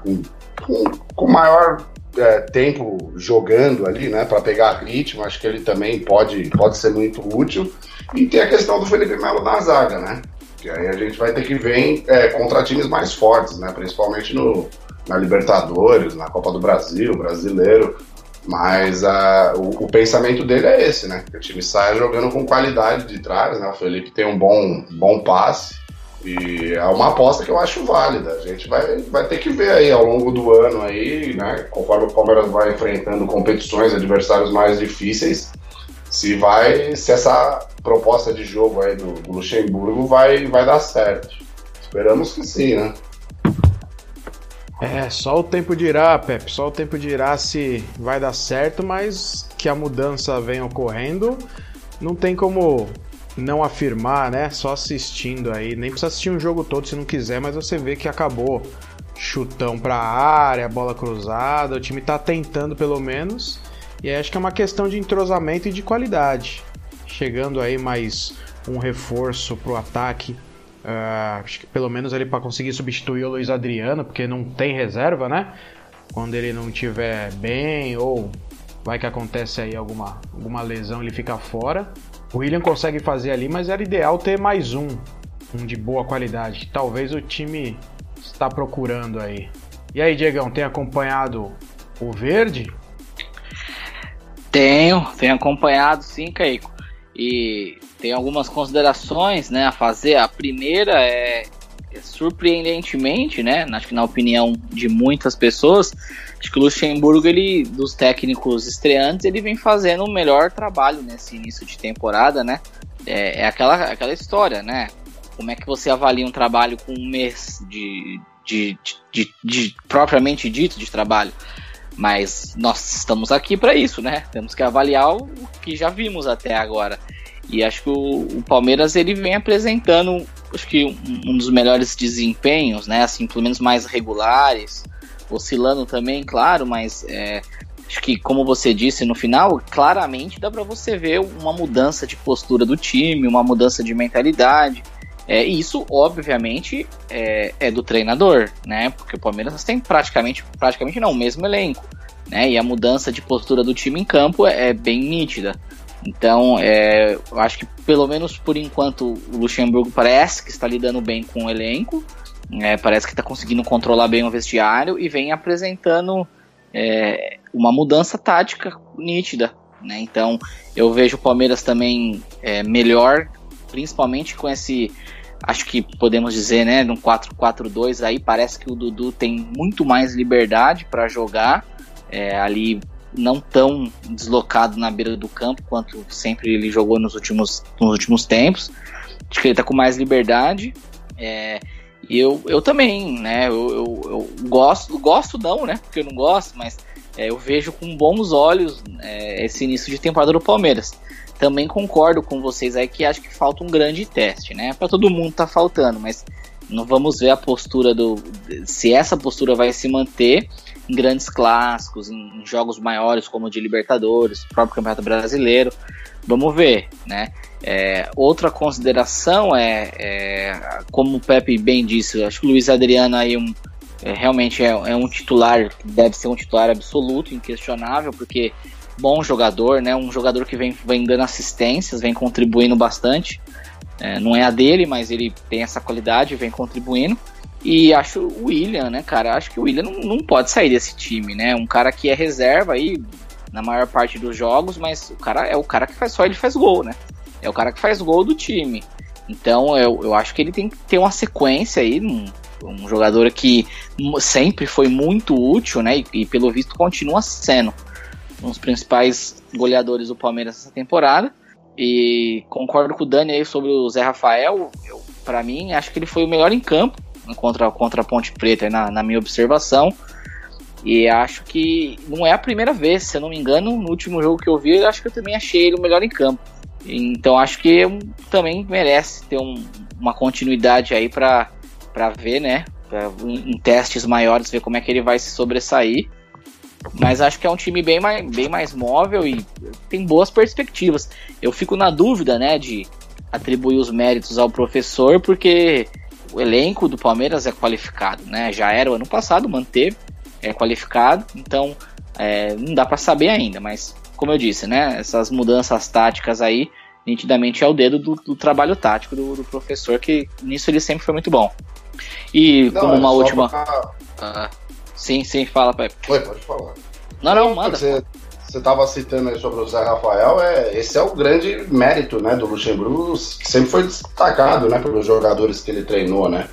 com, com, com maior é, tempo jogando ali, né, para pegar ritmo, acho que ele também pode, pode ser muito útil. E tem a questão do Felipe Melo na zaga, né? Que aí a gente vai ter que ver é, contra times mais fortes, né? Principalmente no, na Libertadores, na Copa do Brasil, brasileiro. Mas uh, o, o, pensamento dele é esse, né? Que o time saia jogando com qualidade de trás, né? O Felipe tem um bom, bom passe. E é uma aposta que eu acho válida. A gente vai, vai ter que ver aí ao longo do ano aí, né? Conforme o Palmeiras vai enfrentando competições, adversários mais difíceis, se vai, se essa proposta de jogo aí do, Luxemburgo vai, vai dar certo. Esperamos que sim, né? É, só o tempo dirá, Pepe, só o tempo dirá se vai dar certo, mas que a mudança vem ocorrendo, não tem como não afirmar, né? Só assistindo aí, nem precisa assistir um jogo todo se não quiser, mas você vê que acabou chutão pra área, bola cruzada, o time tá tentando pelo menos. E acho que é uma questão de entrosamento e de qualidade. Chegando aí mais um reforço pro ataque. Uh, acho que pelo menos ele para conseguir substituir o Luiz Adriano, porque não tem reserva, né? Quando ele não estiver bem ou vai que acontece aí alguma, alguma lesão, ele fica fora. O William consegue fazer ali, mas era ideal ter mais um, um de boa qualidade. Talvez o time está procurando aí. E aí, Diegão, tem acompanhado o Verde? Tenho, tenho acompanhado sim, Caico. E tem algumas considerações né, a fazer. A primeira é, é surpreendentemente, né? Acho que na opinião de muitas pessoas, acho que o Luxemburgo, ele, dos técnicos estreantes, ele vem fazendo o melhor trabalho nesse início de temporada, né? É, é aquela, aquela história, né? como é que você avalia um trabalho com um mês de, de, de, de, de propriamente dito de trabalho? Mas nós estamos aqui para isso, né? Temos que avaliar o que já vimos até agora. E acho que o, o Palmeiras ele vem apresentando, acho que um, um, dos melhores desempenhos, né? Assim, pelo menos mais regulares, oscilando também, claro, mas é, acho que como você disse no final, claramente dá para você ver uma mudança de postura do time, uma mudança de mentalidade. É, isso, obviamente, é, é, do treinador, né? Porque o Palmeiras tem praticamente, praticamente não, o mesmo elenco, né? E a mudança de postura do time em campo é, é bem nítida. Então, é, eu acho que pelo menos por enquanto o Luxemburgo parece que está lidando bem com o elenco, é, parece que está conseguindo controlar bem o vestiário e vem apresentando é, uma mudança tática nítida. Né? Então, eu vejo o Palmeiras também é, melhor, principalmente com esse acho que podemos dizer, né, num 4-4-2 aí parece que o Dudu tem muito mais liberdade para jogar é, ali não tão deslocado na beira do campo quanto sempre ele jogou nos últimos, nos últimos tempos. Acho que ele está com mais liberdade. É, e eu, eu também, né? Eu, eu, eu, gosto, gosto não, né? Porque eu não gosto, mas é, eu vejo com bons olhos é, esse início de temporada do Palmeiras. Também concordo com vocês aí que acho que falta um grande teste, né? Para todo mundo tá faltando, mas não vamos ver a postura do. Se essa postura vai se manter em grandes clássicos, em, jogos maiores como o de Libertadores, próprio Campeonato Brasileiro. Vamos ver, né? É, outra consideração é, é, como o Pepe bem disse, acho que o Luiz Adriano aí um, é, realmente é, é, um titular, deve ser um titular absoluto, inquestionável, porque bom jogador, né? Um jogador que vem, vem dando assistências, vem contribuindo bastante. É, não é a dele, mas ele tem essa qualidade, vem contribuindo. E acho o William, né, cara? Acho que o William não, não pode sair desse time, né? Um cara que é reserva aí na maior parte dos jogos, mas o cara é o cara que faz só ele faz gol, né? É o cara que faz gol do time. Então eu, eu acho que ele tem que ter uma sequência aí, um, um jogador que sempre foi muito útil, né? E, e, pelo visto continua sendo um dos principais goleadores do Palmeiras essa temporada. E concordo com o Dani aí sobre o Zé Rafael. para mim, acho que ele foi o melhor em campo contra, contra a Ponte Preta, na, na minha observação. E acho que não é a primeira vez, se eu não me engano, no último jogo que eu vi, eu acho que eu também achei ele o melhor em campo. Então acho que também merece ter um, uma continuidade aí para ver, né? Pra, em, testes maiores, ver como é que ele vai se sobressair. Mas acho que é um time bem mais, bem mais móvel e tem boas perspectivas. Eu fico na dúvida, né, de atribuir os méritos ao professor, porque o elenco do Palmeiras é qualificado, né? Já era o ano passado, manteve, é qualificado, então é, não dá para saber ainda, mas como eu disse, né? Essas mudanças táticas aí, nitidamente é o dedo do, do trabalho tático do, do, professor, que nisso ele sempre foi muito bom. E não, como uma última. Pra... Uh, sim, sim, fala, Pepe. Oi, pode falar. Não, não, manda. Você, você estava citando aí sobre o Zé Rafael, é, esse é o grande mérito né, do Luxemburgo, que sempre foi destacado né, pelos jogadores que ele treinou, né?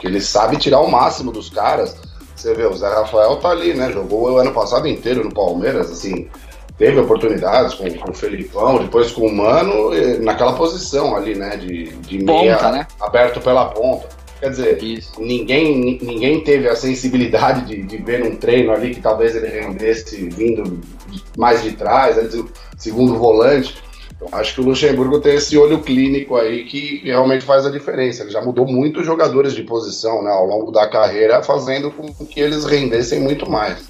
Que ele sabe tirar o máximo dos caras. Você vê, o Zé Rafael tá ali, né? Jogou o ano passado inteiro no Palmeiras, assim, teve oportunidades com, com o Felipão, depois com o Mano, naquela posição ali, né? De, de meia ponta, né? aberto pela ponta. Quer dizer, ninguém, ninguém teve a sensibilidade de, de ver um treino ali que talvez ele rendesse vindo mais de trás, segundo volante. Então, acho que o Luxemburgo tem esse olho clínico aí que realmente faz a diferença. Ele já mudou muitos jogadores de posição né, ao longo da carreira, fazendo com que eles rendessem muito mais.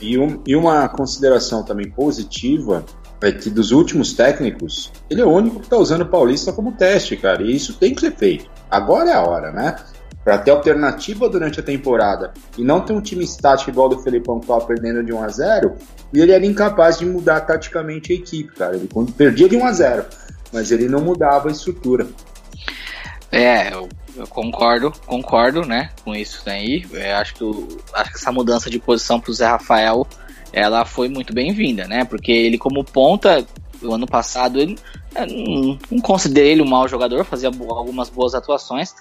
E, um, e uma consideração também positiva é que dos últimos técnicos, ele é o único que está usando o Paulista como teste, cara. E isso tem que ser feito. Agora é a hora, né? Para ter alternativa durante a temporada e não ter um time estático igual do Felipão que estava perdendo de 1 a 0 e ele era incapaz de mudar taticamente a equipe, cara. Ele perdia de 1 a 0 mas ele não mudava a estrutura. É, eu, eu concordo, concordo, né, com isso daí. Eu acho que, eu, acho que essa mudança de posição para o Zé Rafael ela foi muito bem-vinda, né? Porque ele, como ponta, o ano passado, ele não, não considerei ele um mau jogador, fazia algumas boas atuações,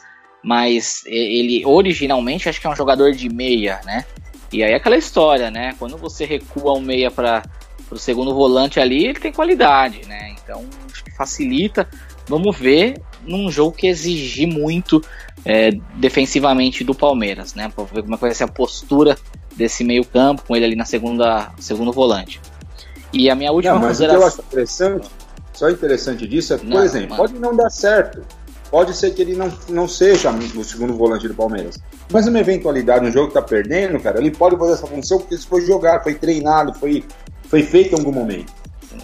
mas ele originalmente acho que é um jogador de meia, né? E aí aquela história, né? Quando você recua um meia para o segundo volante ali, ele tem qualidade, né? Então acho que facilita. Vamos ver num jogo que exige muito é, defensivamente do Palmeiras, né? Para ver como é vai ser a postura desse meio campo com ele ali na segunda segundo volante. E a minha última não, mas consideração... o que eu acho interessante, só interessante disso é, por não, exemplo, mano. pode não dar certo, pode ser que ele não, não seja o segundo volante do Palmeiras. Mas uma eventualidade, um jogo que tá perdendo, cara, ele pode fazer essa função porque isso foi jogado, foi treinado, foi, foi feito em algum momento.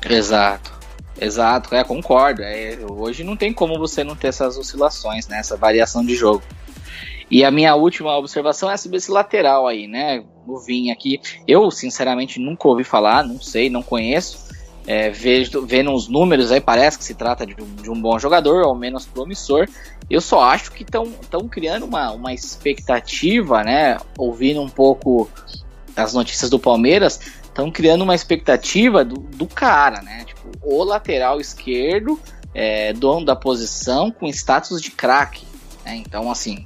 Exato. Exato, é, concordo. É, hoje não tem como você não ter essas oscilações, né? Essa variação de jogo. E a minha última observação é sobre esse lateral aí, né? O Vinha aqui. Eu, sinceramente, nunca ouvi falar, não sei, não conheço. É, vejo, vendo os números aí, parece que se trata de um, de um bom jogador, ao menos promissor. Eu só acho que estão criando uma, uma expectativa, né? Ouvindo um pouco as notícias do Palmeiras, estão criando uma expectativa do, do cara, né? Tipo, o lateral esquerdo, é, dono da posição, com status de craque. Né? Então, assim,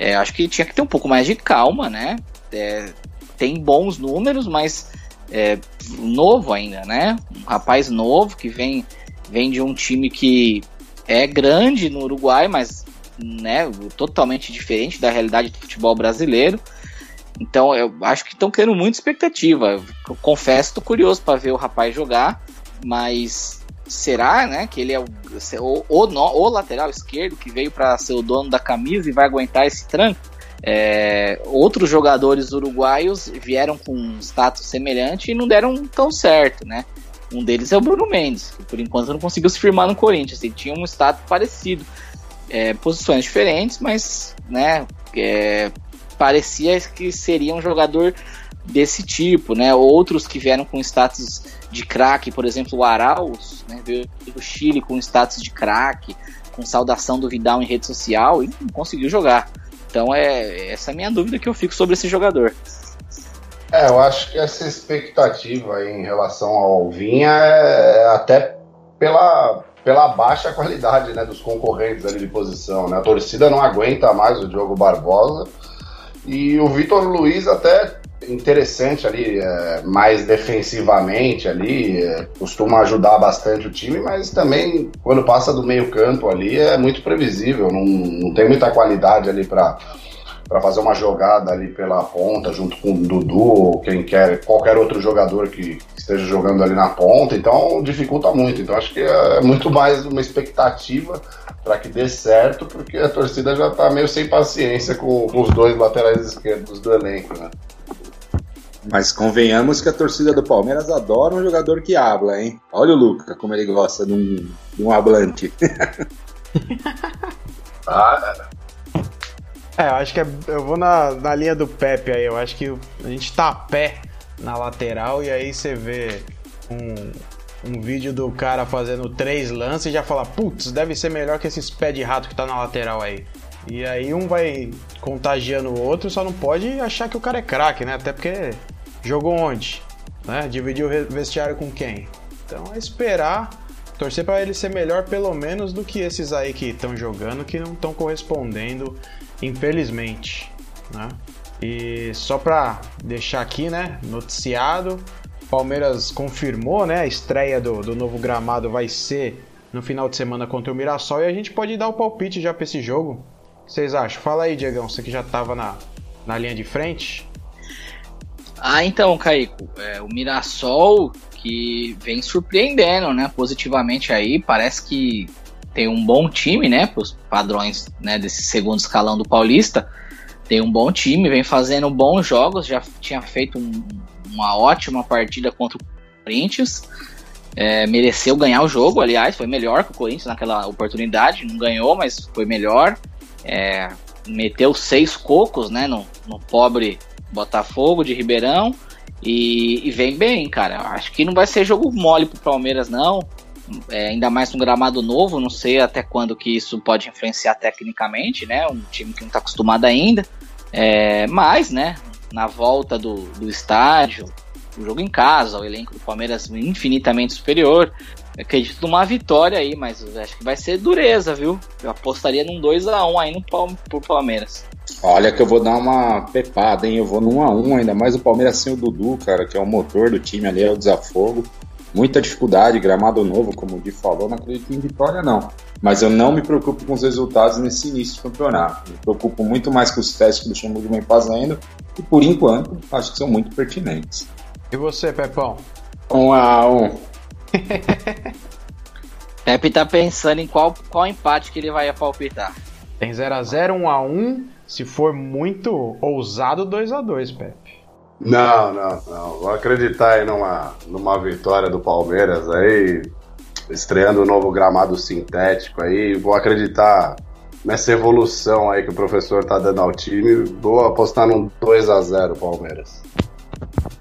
é, acho que tinha que ter um pouco mais de calma, né? É, tem bons números, mas é, novo ainda, né? Um rapaz novo que vem, vem de um time que é grande no Uruguai, mas né, totalmente diferente da realidade do futebol brasileiro. Então eu acho que estão criando muita expectativa. Eu confesso, tô curioso para ver o rapaz jogar, mas será, né, que ele é o, o, o, o lateral esquerdo que veio para ser o dono da camisa e vai aguentar esse tranco? É, outros jogadores uruguaios vieram com um status semelhante e não deram tão certo, né? Um deles é o Bruno Mendes, que por enquanto não conseguiu se firmar no Corinthians. Ele tinha um status parecido, é, posições diferentes, mas, né? É, parecia que seria um jogador desse tipo, né? Outros que vieram com status de craque, por exemplo, o Arauz, né? veio do Chile com status de craque, com saudação do Vidal em rede social e não conseguiu jogar. Então é essa é a minha dúvida que eu fico sobre esse jogador. É, eu acho que essa expectativa em relação ao Vinha é até pela, pela baixa qualidade né, dos concorrentes ali de posição. Né? A torcida não aguenta mais o Diogo Barbosa e o Vitor Luiz até interessante ali, é, mais defensivamente ali, é, costuma ajudar bastante o time, mas também quando passa do meio campo ali é muito previsível, não, não tem muita qualidade ali para para fazer uma jogada ali pela ponta junto com o Dudu ou quem quer, qualquer outro jogador que esteja jogando ali na ponta, então dificulta muito. Então acho que é muito mais uma expectativa para que dê certo, porque a torcida já está meio sem paciência com, com, os dois laterais esquerdos do elenco, né? Mas convenhamos que a torcida do Palmeiras adora um jogador que habla, hein? Olha o Luca, como ele gosta de um, de um hablante. <laughs> ah, é, eu acho que é, eu vou na, na linha do Pepe aí. Eu acho que a gente tá a pé na lateral e aí você vê um, um vídeo do cara fazendo três lances e já fala, putz, deve ser melhor que esses pé de rato que tá na lateral aí. E aí um vai contagiando o outro, só não pode achar que o cara é craque, né? Até porque jogou onde? Né? Dividiu o vestiário com quem? Então é esperar, torcer para ele ser melhor pelo menos do que esses aí que estão jogando, que não estão correspondendo infelizmente. Né? E só para deixar aqui, né, noticiado, Palmeiras confirmou, né, a estreia do, do novo gramado vai ser no final de semana contra o Mirassol e a gente pode dar o palpite já para esse jogo. Vocês acham? Fala aí, Diegão, você que já estava na, na linha de frente. Ah, então, Caico, é, o Mirassol que vem surpreendendo, né, positivamente aí, parece que tem um bom time, né, para os padrões né, desse segundo escalão do Paulista. Tem um bom time, vem fazendo bons jogos, já tinha feito um, uma ótima partida contra o Corinthians. É, mereceu ganhar o jogo, aliás, foi melhor que o Corinthians naquela oportunidade, não ganhou, mas foi melhor. É, meteu seis cocos né, no, no pobre Botafogo de Ribeirão e, e, vem bem, cara. Acho que não vai ser jogo mole pro Palmeiras, não é, ainda mais num gramado novo, não sei até quando que isso pode influenciar tecnicamente, né? Um time que não está acostumado ainda. É, mas, né, na volta do, do estádio, o jogo em casa, o elenco do Palmeiras infinitamente superior. Eu acredito numa vitória aí, mas acho que vai ser dureza, viu? Eu apostaria num 2 a 1 aí no pro Palmeiras. Olha que eu vou dar uma pepada, hein? Eu vou num 1 a 1 ainda mais o Palmeiras sem o Dudu, cara, que é o motor do time ali, é o desafogo. muita dificuldade, gramado novo, como o Di falou, não acredito em vitória não. Mas eu não me preocupo com os resultados nesse início de campeonato. Me preocupo muito mais com os testes que o Luxemburgo vem fazendo e por enquanto acho que são muito pertinentes. E você, Pepão? Um a um. <laughs> Pepe tá pensando em qual, qual empate que ele vai palpitar. Tem 0x0, 1x1. Se for muito ousado, 2x2, Pepe. Não, não, não. Vou acreditar aí numa, numa vitória do Palmeiras aí, estreando um novo gramado sintético aí. Vou acreditar nessa evolução aí que o professor tá dando ao time. Vou apostar num 2x0 Palmeiras.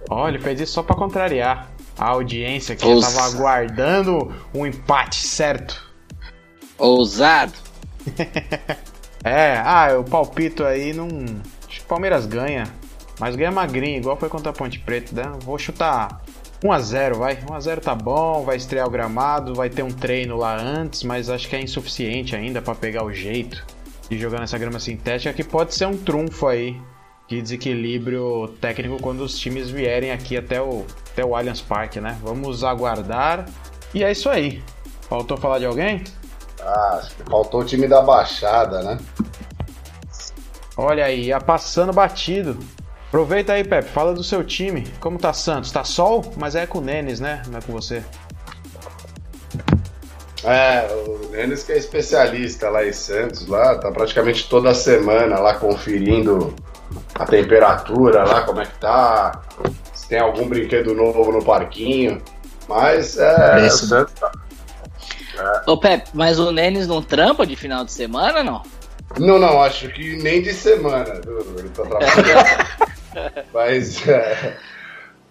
Olha, ele fez isso só pra contrariar a audiência que Ousa. tava aguardando um empate certo. Ousado. <laughs> é, ah, o palpito aí não. Acho que o Palmeiras ganha. Mas ganha magrinho, igual foi contra a Ponte Preta, né? Vou chutar 1x0, vai. 1x0 tá bom, vai estrear o gramado, vai ter um treino lá antes, mas acho que é insuficiente ainda para pegar o jeito de jogar nessa grama sintética, que pode ser um trunfo aí de desequilíbrio técnico quando os times vierem aqui até o, até o Allianz Parque, né? Vamos aguardar. E é isso aí. Faltou falar de alguém? Ah, faltou o time da Baixada, né? Olha aí, ia passando batido. Aproveita aí, Pepe, fala do seu time. Como tá Santos? Tá sol? Mas é com o Nenes, né? Não é com você. É, o Nenes que é especialista lá em Santos, lá, tá praticamente toda semana lá conferindo a temperatura lá, como é que tá, se tem algum brinquedo novo no parquinho. Mas é. o Santos tá... é. Ô Pepe, mas o Nenes não trampa de final de semana, não? Não, não, acho que nem de semana. Ele tá trabalhando. <laughs> Mas, é,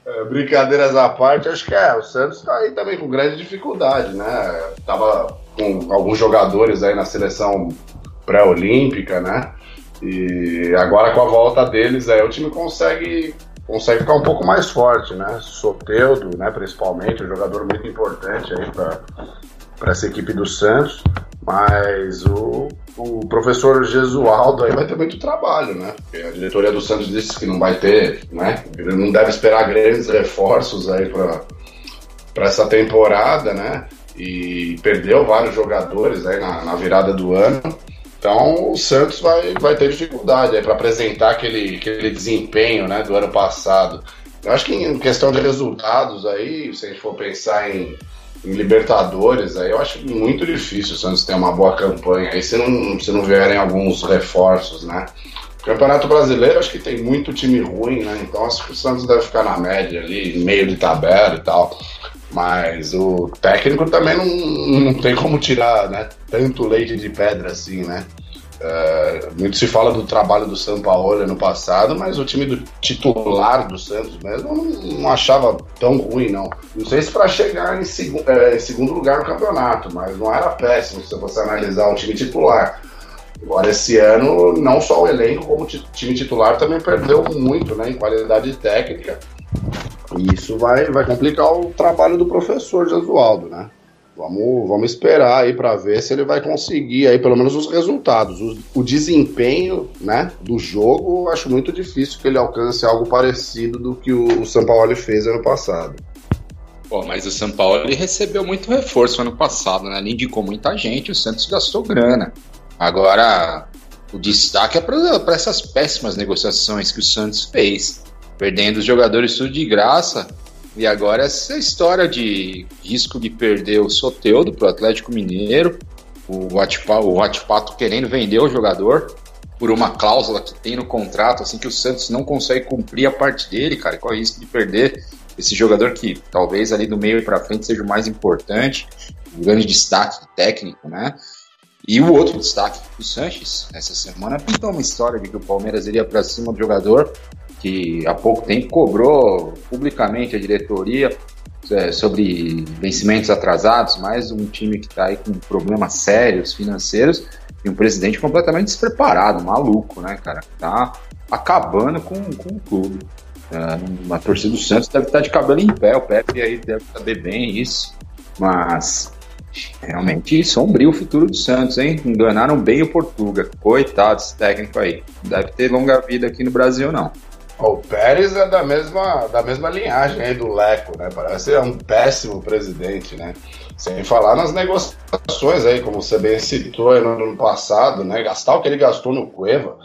é, brincadeiras à parte, acho que é, o Santos tá aí também com grande dificuldade, né? Tava com alguns jogadores aí na seleção pré-olímpica, né? E agora com a volta deles aí o time consegue consegue ficar um pouco mais forte, né? Soteudo, né, principalmente, um jogador muito importante aí para essa equipe do Santos. Mas o, o professor Gesualdo aí vai ter muito trabalho, né? Porque a diretoria do Santos disse que não vai ter, né? Ele não deve esperar grandes reforços aí para essa temporada, né? E perdeu vários jogadores aí na, na virada do ano. Então o Santos vai, vai ter dificuldade aí para apresentar aquele, aquele desempenho né, do ano passado. Eu acho que em questão de resultados aí, se a gente for pensar em em Libertadores, aí eu acho muito difícil o Santos ter uma boa campanha. Aí se não, se não vierem alguns reforços, né? Campeonato Brasileiro, acho que tem muito time ruim, né? Então acho que o Santos deve ficar na média ali, meio de tabela e tal. Mas o técnico também não, não tem como tirar né, tanto leite de pedra assim, né? É, muito se fala do trabalho do São Paulo no passado, mas o time do titular do Santos mesmo não, não achava tão ruim, não. Não sei se para chegar em, é, em, segundo lugar no campeonato, mas não era péssimo se você analisar o time titular. Agora, esse ano, não só o elenco, como o time titular também perdeu muito né, em qualidade técnica. E isso vai, vai complicar o trabalho do professor Jesualdo, né? Vamos, vamos esperar aí para ver se ele vai conseguir aí pelo menos os resultados. O, o, desempenho né, do jogo, acho muito difícil que ele alcance algo parecido do que o, o São Paulo fez ano passado. Pô, mas o São Paulo recebeu muito reforço ano passado, né? Ele indicou muita gente, o Santos gastou grana. Agora, o destaque é para essas péssimas negociações que o Santos fez, perdendo os jogadores tudo de graça e agora essa história de risco de perder o Soteudo para o Atlético Mineiro, o Atipato querendo vender o jogador por uma cláusula que tem no contrato, assim que o Santos não consegue cumprir a parte dele, cara, com o risco de perder esse jogador que talvez ali do meio para frente seja o mais importante, um grande destaque técnico, né? E o outro destaque, o Sanches, essa semana pintou uma história de que o Palmeiras iria para cima do jogador que há pouco tempo cobrou publicamente a diretoria é, sobre vencimentos atrasados, mais um time que está aí com problemas sérios financeiros e um presidente completamente despreparado, maluco, né, cara? Tá acabando com, com o clube. É, a torcida do Santos deve estar tá de cabelo em pé, o Pepe aí deve saber bem isso, mas realmente sombrio o futuro do Santos, hein? Enganaram bem o Portuga. Coitado esse técnico aí. Não deve ter longa vida aqui no Brasil, não. O Pérez é da mesma, da mesma linhagem aí do Leco, né? Parece é um péssimo presidente, né? Sem falar nas negociações aí, como você bem citou no ano passado, né? Gastar o que ele gastou no Cueva.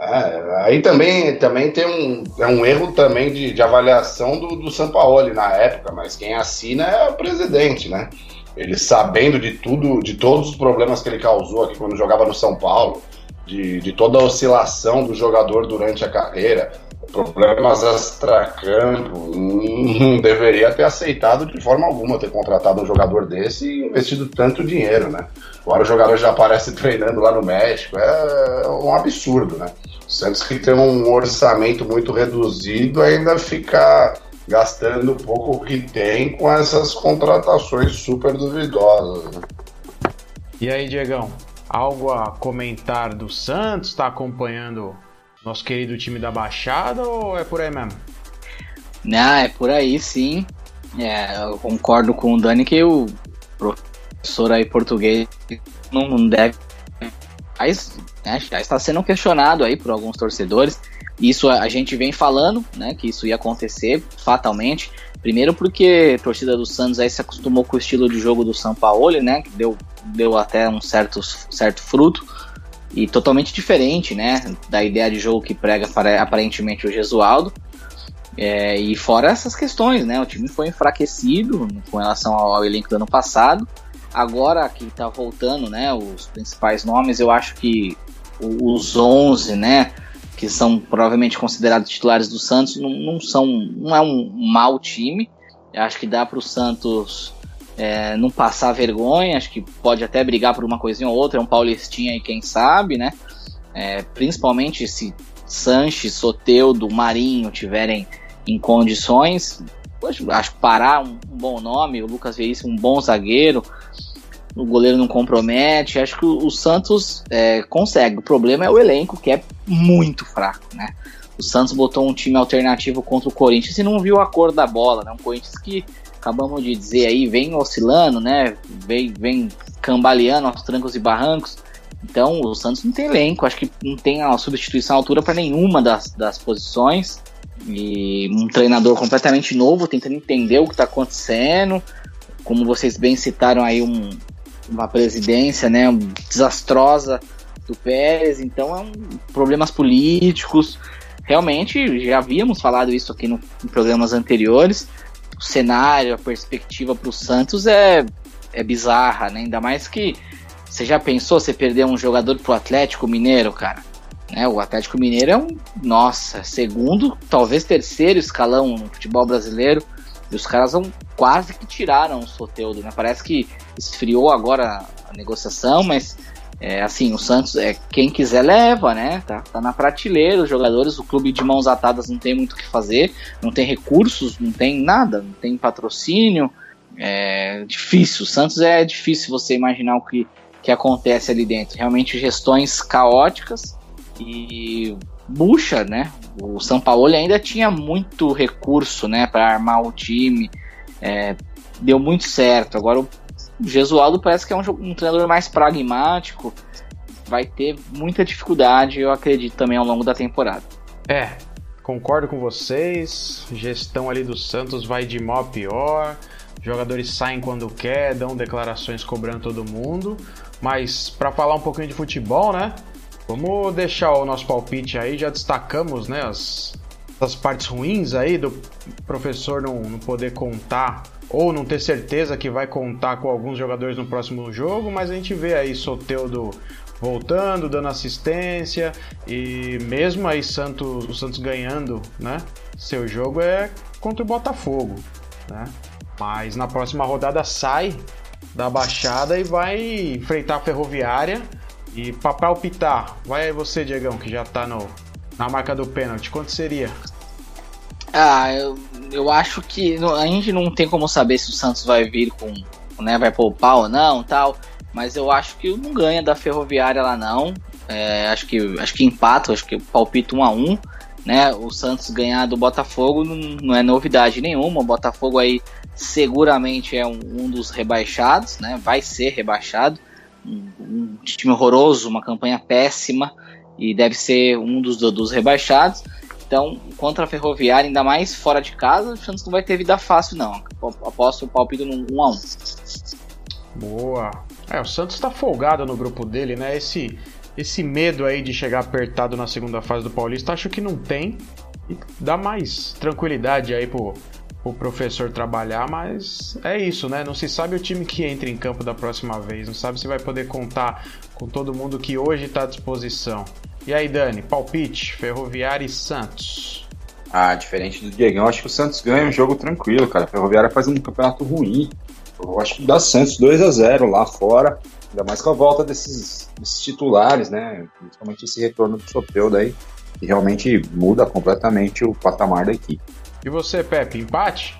É, aí também, também tem um, é um erro também de, de avaliação do, do Sampaoli na época, mas quem assina é o presidente, né? Ele sabendo de tudo, de todos os problemas que ele causou aqui quando jogava no São Paulo, de, de toda a oscilação do jogador durante a carreira, problemas extra-campo, não deveria ter aceitado de forma alguma ter contratado um jogador desse e investido tanto dinheiro, né? Agora o jogador já aparece treinando lá no México, é um absurdo, né? O Santos que tem um orçamento muito reduzido ainda fica gastando pouco que tem com essas contratações super duvidosas. Né? E aí, Diegão, algo a comentar do Santos? Está acompanhando nosso querido time da Baixada ou é por aí mesmo? Não, é por aí sim. É, eu concordo com o Dani que o professor aí português não deve. Mas né, já está sendo questionado aí por alguns torcedores. Isso a gente vem falando, né, que isso ia acontecer fatalmente. Primeiro porque a torcida do Santos aí se acostumou com o estilo de jogo do São Paulo, né, que deu, deu até um certo, certo fruto e totalmente diferente, né, da ideia de jogo que prega para, aparentemente o Gesualdo. É, e fora essas questões, né, o time foi enfraquecido com relação ao, ao elenco do ano passado. Agora que está voltando, né, os principais nomes, eu acho que os 11, né, que são provavelmente considerados titulares do Santos, não, não são, não é um mau time. Eu acho que dá para o Santos é, não passar vergonha, acho que pode até brigar por uma coisinha ou outra, é um paulistinha aí, quem sabe, né? É, principalmente se Sanches, Soteudo, Marinho tiverem em condições, acho que Pará um, um bom nome, o Lucas Veríssimo um bom zagueiro, o goleiro não compromete. Acho que o, o Santos é, consegue. O problema é o elenco, que é muito fraco, né? O Santos botou um time alternativo contra o Corinthians e não viu a cor da bola, né? Um Corinthians que acabamos de dizer aí, vem oscilando, né? Vem, vem cambaleando aos trancos e barrancos. Então o Santos não tem elenco, acho que não tem a substituição à altura para nenhuma das, das posições. E um treinador completamente novo, tentando entender o que está acontecendo. Como vocês bem citaram aí, um, uma presidência né, desastrosa do Pérez, então é um, problemas políticos. Realmente, já havíamos falado isso aqui no, em programas anteriores. O cenário, a perspectiva para o Santos é, é bizarra, né? Ainda mais que você já pensou você perder um jogador pro Atlético Mineiro, cara? Né? O Atlético Mineiro é um, nossa, segundo, talvez terceiro escalão no futebol brasileiro. E os caras vão quase que tiraram o Soteudo, né? Parece que esfriou agora a negociação, mas é, assim, o Santos, é, quem quiser leva, né? Tá, tá na prateleira, os jogadores, o clube de mãos atadas não tem muito o que fazer, não tem recursos, não tem nada, não tem patrocínio. É difícil, o Santos é difícil você imaginar o que, que acontece ali dentro. Realmente gestões caóticas e bucha, né? O São Paulo ainda tinha muito recurso, né, para armar o time. É, deu muito certo. Agora o Gesualdo parece que é um, um, treinador mais pragmático. Vai ter muita dificuldade, eu acredito, também ao longo da temporada. É, concordo com vocês. Gestão ali do Santos vai de mal a pior. Jogadores saem quando quer, dão declarações cobrando todo mundo. Mas para falar um pouquinho de futebol, né? Vamos deixar o nosso palpite aí, já destacamos né, as, as partes ruins aí do professor não, não poder contar ou não ter certeza que vai contar com alguns jogadores no próximo jogo, mas a gente vê aí Soteudo voltando, dando assistência e mesmo aí Santos, o Santos ganhando, né? Seu jogo é contra o Botafogo, né? Mas na próxima rodada sai da Baixada e vai enfrentar a Ferroviária e pra palpitar, vai você, Diegão, que já tá no, na marca do pênalti, quanto seria? Ah, eu, eu acho que a gente não tem como saber se o Santos vai vir com, né, vai poupar ou não, tal. Mas eu acho que não ganha da Ferroviária lá não. É, acho que acho que empata, acho que palpito 1 a 1, né? O Santos ganhar do Botafogo não, não é novidade nenhuma. O Botafogo aí seguramente é um, um dos rebaixados, né? Vai ser rebaixado um, time horroroso, uma campanha péssima e deve ser um dos, dos rebaixados. Então, contra a Ferroviária, ainda mais fora de casa, o Santos não vai ter vida fácil, não. Aposto o palpite no 1x1. Boa. É, o Santos tá folgado no grupo dele, né? Esse, esse medo aí de chegar apertado na segunda fase do Paulista, acho que não tem. E dá mais tranquilidade aí pro, pro professor trabalhar, mas é isso, né? Não se sabe o time que entra em campo da próxima vez, não sabe se vai poder contar com todo mundo que hoje está à disposição. E aí, Dani, palpite, Ferroviária e Santos. Ah, diferente do Diegão, acho que o Santos ganha um jogo tranquilo, cara. A Ferroviária faz um campeonato ruim. Eu acho que dá Santos 2 a 0 lá fora. Ainda mais com a volta desses, desses titulares, né? Principalmente esse retorno do Sopeu daí. Que realmente muda completamente o patamar da equipe. E você, Pepe, empate?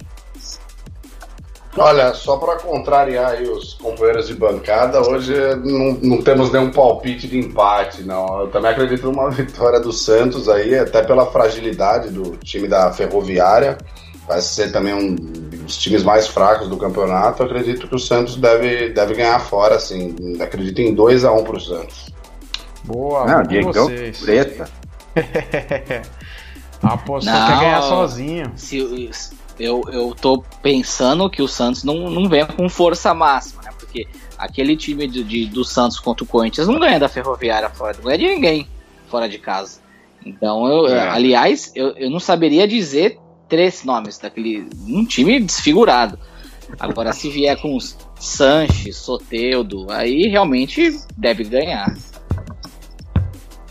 Olha, só para contrariar os companheiros de bancada, hoje não, não, temos nenhum palpite de empate, não. Eu também acredito numa <laughs> vitória do Santos aí, até pela fragilidade do time da Ferroviária. Vai ser também um dos times mais fracos do campeonato. Eu acredito que o Santos deve, deve ganhar fora, assim. Acredito em 2 a 1 um pro Santos. Boa, não, Diego preta. <laughs> Apostou que quer ganhar sozinho. Se, eu, eu tô pensando que o Santos não, não vem com força máxima, né? Porque aquele time de, de, do Santos contra o Corinthians não ganha da Ferroviária fora, não ganha de ninguém fora de casa. Então, eu, é. aliás, eu, eu não saberia dizer três nomes daquele. Um time desfigurado. Agora, se vier com os Sanches, Soteudo, aí realmente deve ganhar.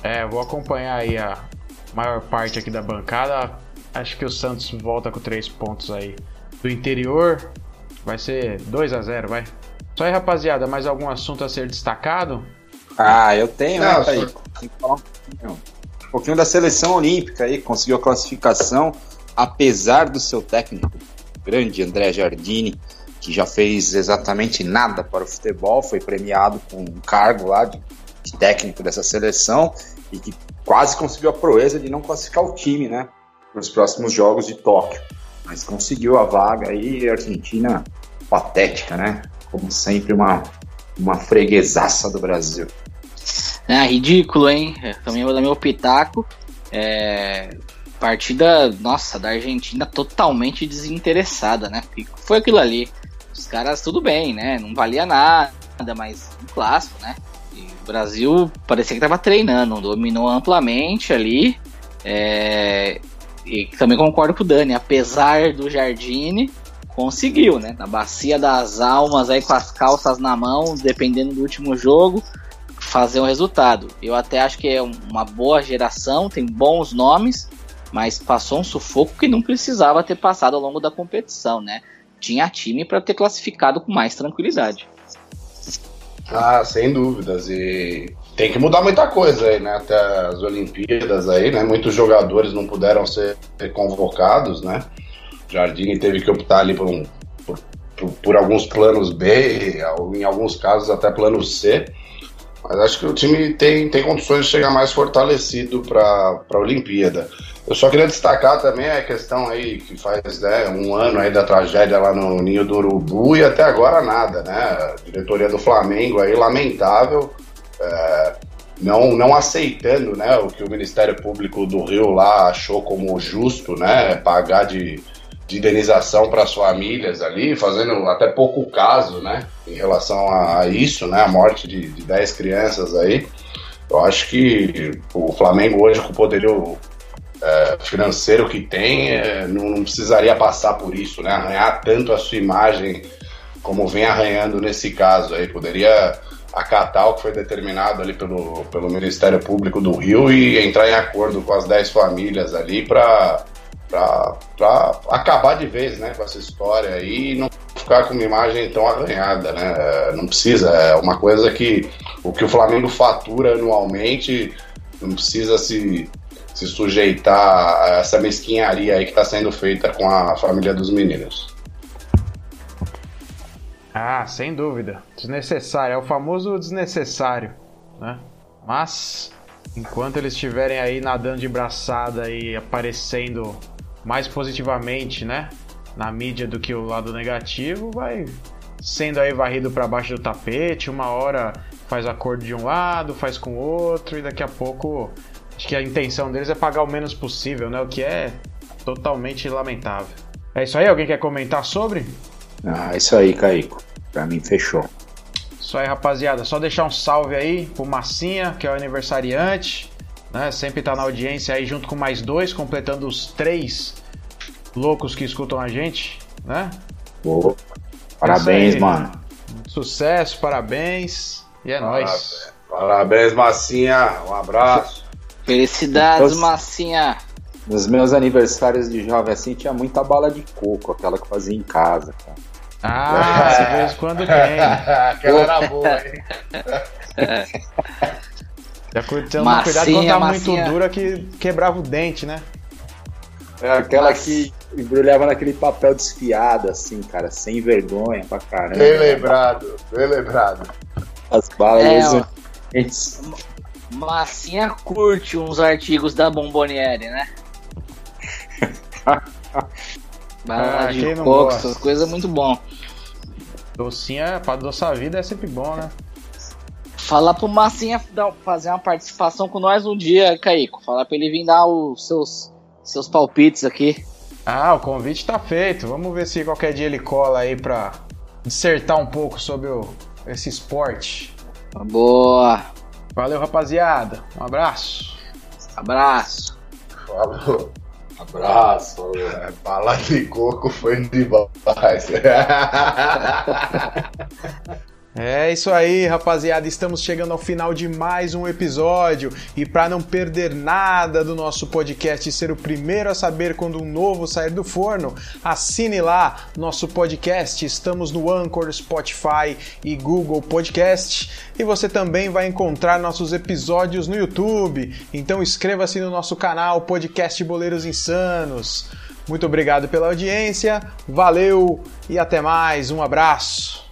É, vou acompanhar aí a maior parte aqui da bancada. Acho que o Santos volta com três pontos aí. Do interior, vai ser 2 a 0 vai. Só aí, rapaziada, mais algum assunto a ser destacado? Ah, eu tenho, né, Não, né, só... Tem que falar um pouquinho, um pouquinho da seleção olímpica aí, conseguiu a classificação, apesar do seu técnico, grande André Jardini, que já fez exatamente nada para o futebol, foi premiado com um cargo lá de, de técnico dessa seleção e que quase conseguiu a proeza de não classificar o time, né? Para os próximos Jogos de Tóquio. Mas conseguiu a vaga aí, a Argentina patética, né? Como sempre, uma, uma freguesaça do Brasil. É ridículo, hein? também vou dar meu pitaco. É, partida, nossa, da Argentina totalmente desinteressada, né? Foi aquilo ali. Os caras, tudo bem, né? Não valia nada, mas um clássico, né? E o Brasil parecia que estava treinando, dominou amplamente ali. É, e também concordo com o Dani, apesar do Jardine, conseguiu, né? Na bacia das almas aí com as calças na mão, dependendo do último jogo, fazer um resultado. Eu até acho que é uma boa geração, tem bons nomes, mas passou um sufoco que não precisava ter passado ao longo da competição, né? Tinha time para ter classificado com mais tranquilidade. Ah, sem dúvidas. E tem que mudar muita coisa aí, né? Até as Olimpíadas aí, né? Muitos jogadores não puderam ser convocados, né? Jardine teve que optar ali por, um, por, por, por alguns planos B, em alguns casos até plano C. Mas acho que o time tem, tem condições de chegar mais fortalecido para a Olimpíada. Eu só queria destacar também a questão aí que faz né, um ano aí da tragédia lá no Ninho do Urubu e até agora nada, né? A diretoria do Flamengo aí, lamentável não, não aceitando né, o que o Ministério Público do Rio lá achou como justo, né, pagar de, de indenização para as famílias ali, fazendo até pouco caso né, em relação a isso, né, a morte de, de 10 crianças aí. Eu acho que o Flamengo hoje, com o poderio é, financeiro que tem, é, não, não, precisaria passar por isso, né, arranhar tanto a sua imagem como vem arranhando nesse caso aí. Poderia acatar o que foi determinado ali pelo, pelo Ministério Público do Rio e entrar em acordo com as 10 famílias ali para acabar de vez né, com essa história e não ficar com uma imagem tão arranhada, né? Não precisa, é uma coisa que o que o Flamengo fatura anualmente não precisa se, se sujeitar a essa mesquinharia aí que está sendo feita com a família dos meninos. Ah, sem dúvida. Desnecessário. É o famoso desnecessário, né? Mas, enquanto eles estiverem aí nadando de braçada e aparecendo mais positivamente, né? Na mídia do que o lado negativo, vai sendo aí varrido para baixo do tapete. Uma hora faz acordo de um lado, faz com o outro, e daqui a pouco Acho que a intenção deles é pagar o menos possível, né? O que é totalmente lamentável. É isso aí? Alguém quer comentar sobre? Ah, isso aí, Caico. Pra mim, fechou. Isso aí, rapaziada. Só deixar um salve aí pro Massinha, que é o aniversariante. Né? Sempre tá na audiência aí junto com mais dois, completando os três loucos que escutam a gente, né? Pô, parabéns, aí. mano. Sucesso, parabéns. E é Parabéns. nóis. Parabéns, Massinha. Um abraço. Felicidades, Então- Massinha. Nos meus aniversários de jovem assim, tinha muita bala de coco, aquela que fazia em casa, cara. Ah, de vez em quando tem. <laughs> Aquela era boa, hein? <laughs> Já cu- tomar cuidado quando tá massinha. muito dura que quebrava o dente, né? É aquela Mas- que embrulhava naquele papel desfiado, assim, cara, sem vergonha pra caramba. Bem lembrado, bem lembrado. As balas É. Massinha curte uns artigos da Bomboniere, né? <laughs> Bala Ah, de não coco, gosta? essas coisas é muito bom. Docinha, pra adoçar a vida é sempre bom, né? Falar pro Massinha dar- fazer uma participação com nós um dia, Caico. Falar pra ele vir dar os seus, seus palpites aqui. Ah, o convite tá feito. Vamos ver se qualquer dia ele cola aí pra dissertar um pouco sobre o- esse esporte. Boa. Valeu, rapaziada. Um abraço. Abraço. Falou. Abraço. É, Bala de coco foi demais. <laughs> É isso aí, rapaziada. Estamos chegando ao final de mais um episódio. E para não perder nada do nosso podcast e ser o primeiro a saber quando um novo sair do forno, assine lá nosso podcast. Estamos no Anchor, Spotify e Google Podcast. E você também vai encontrar nossos episódios no YouTube. Então inscreva-se no nosso canal Podcast Boleiros Insanos. Muito obrigado pela audiência, valeu e até mais. Um abraço.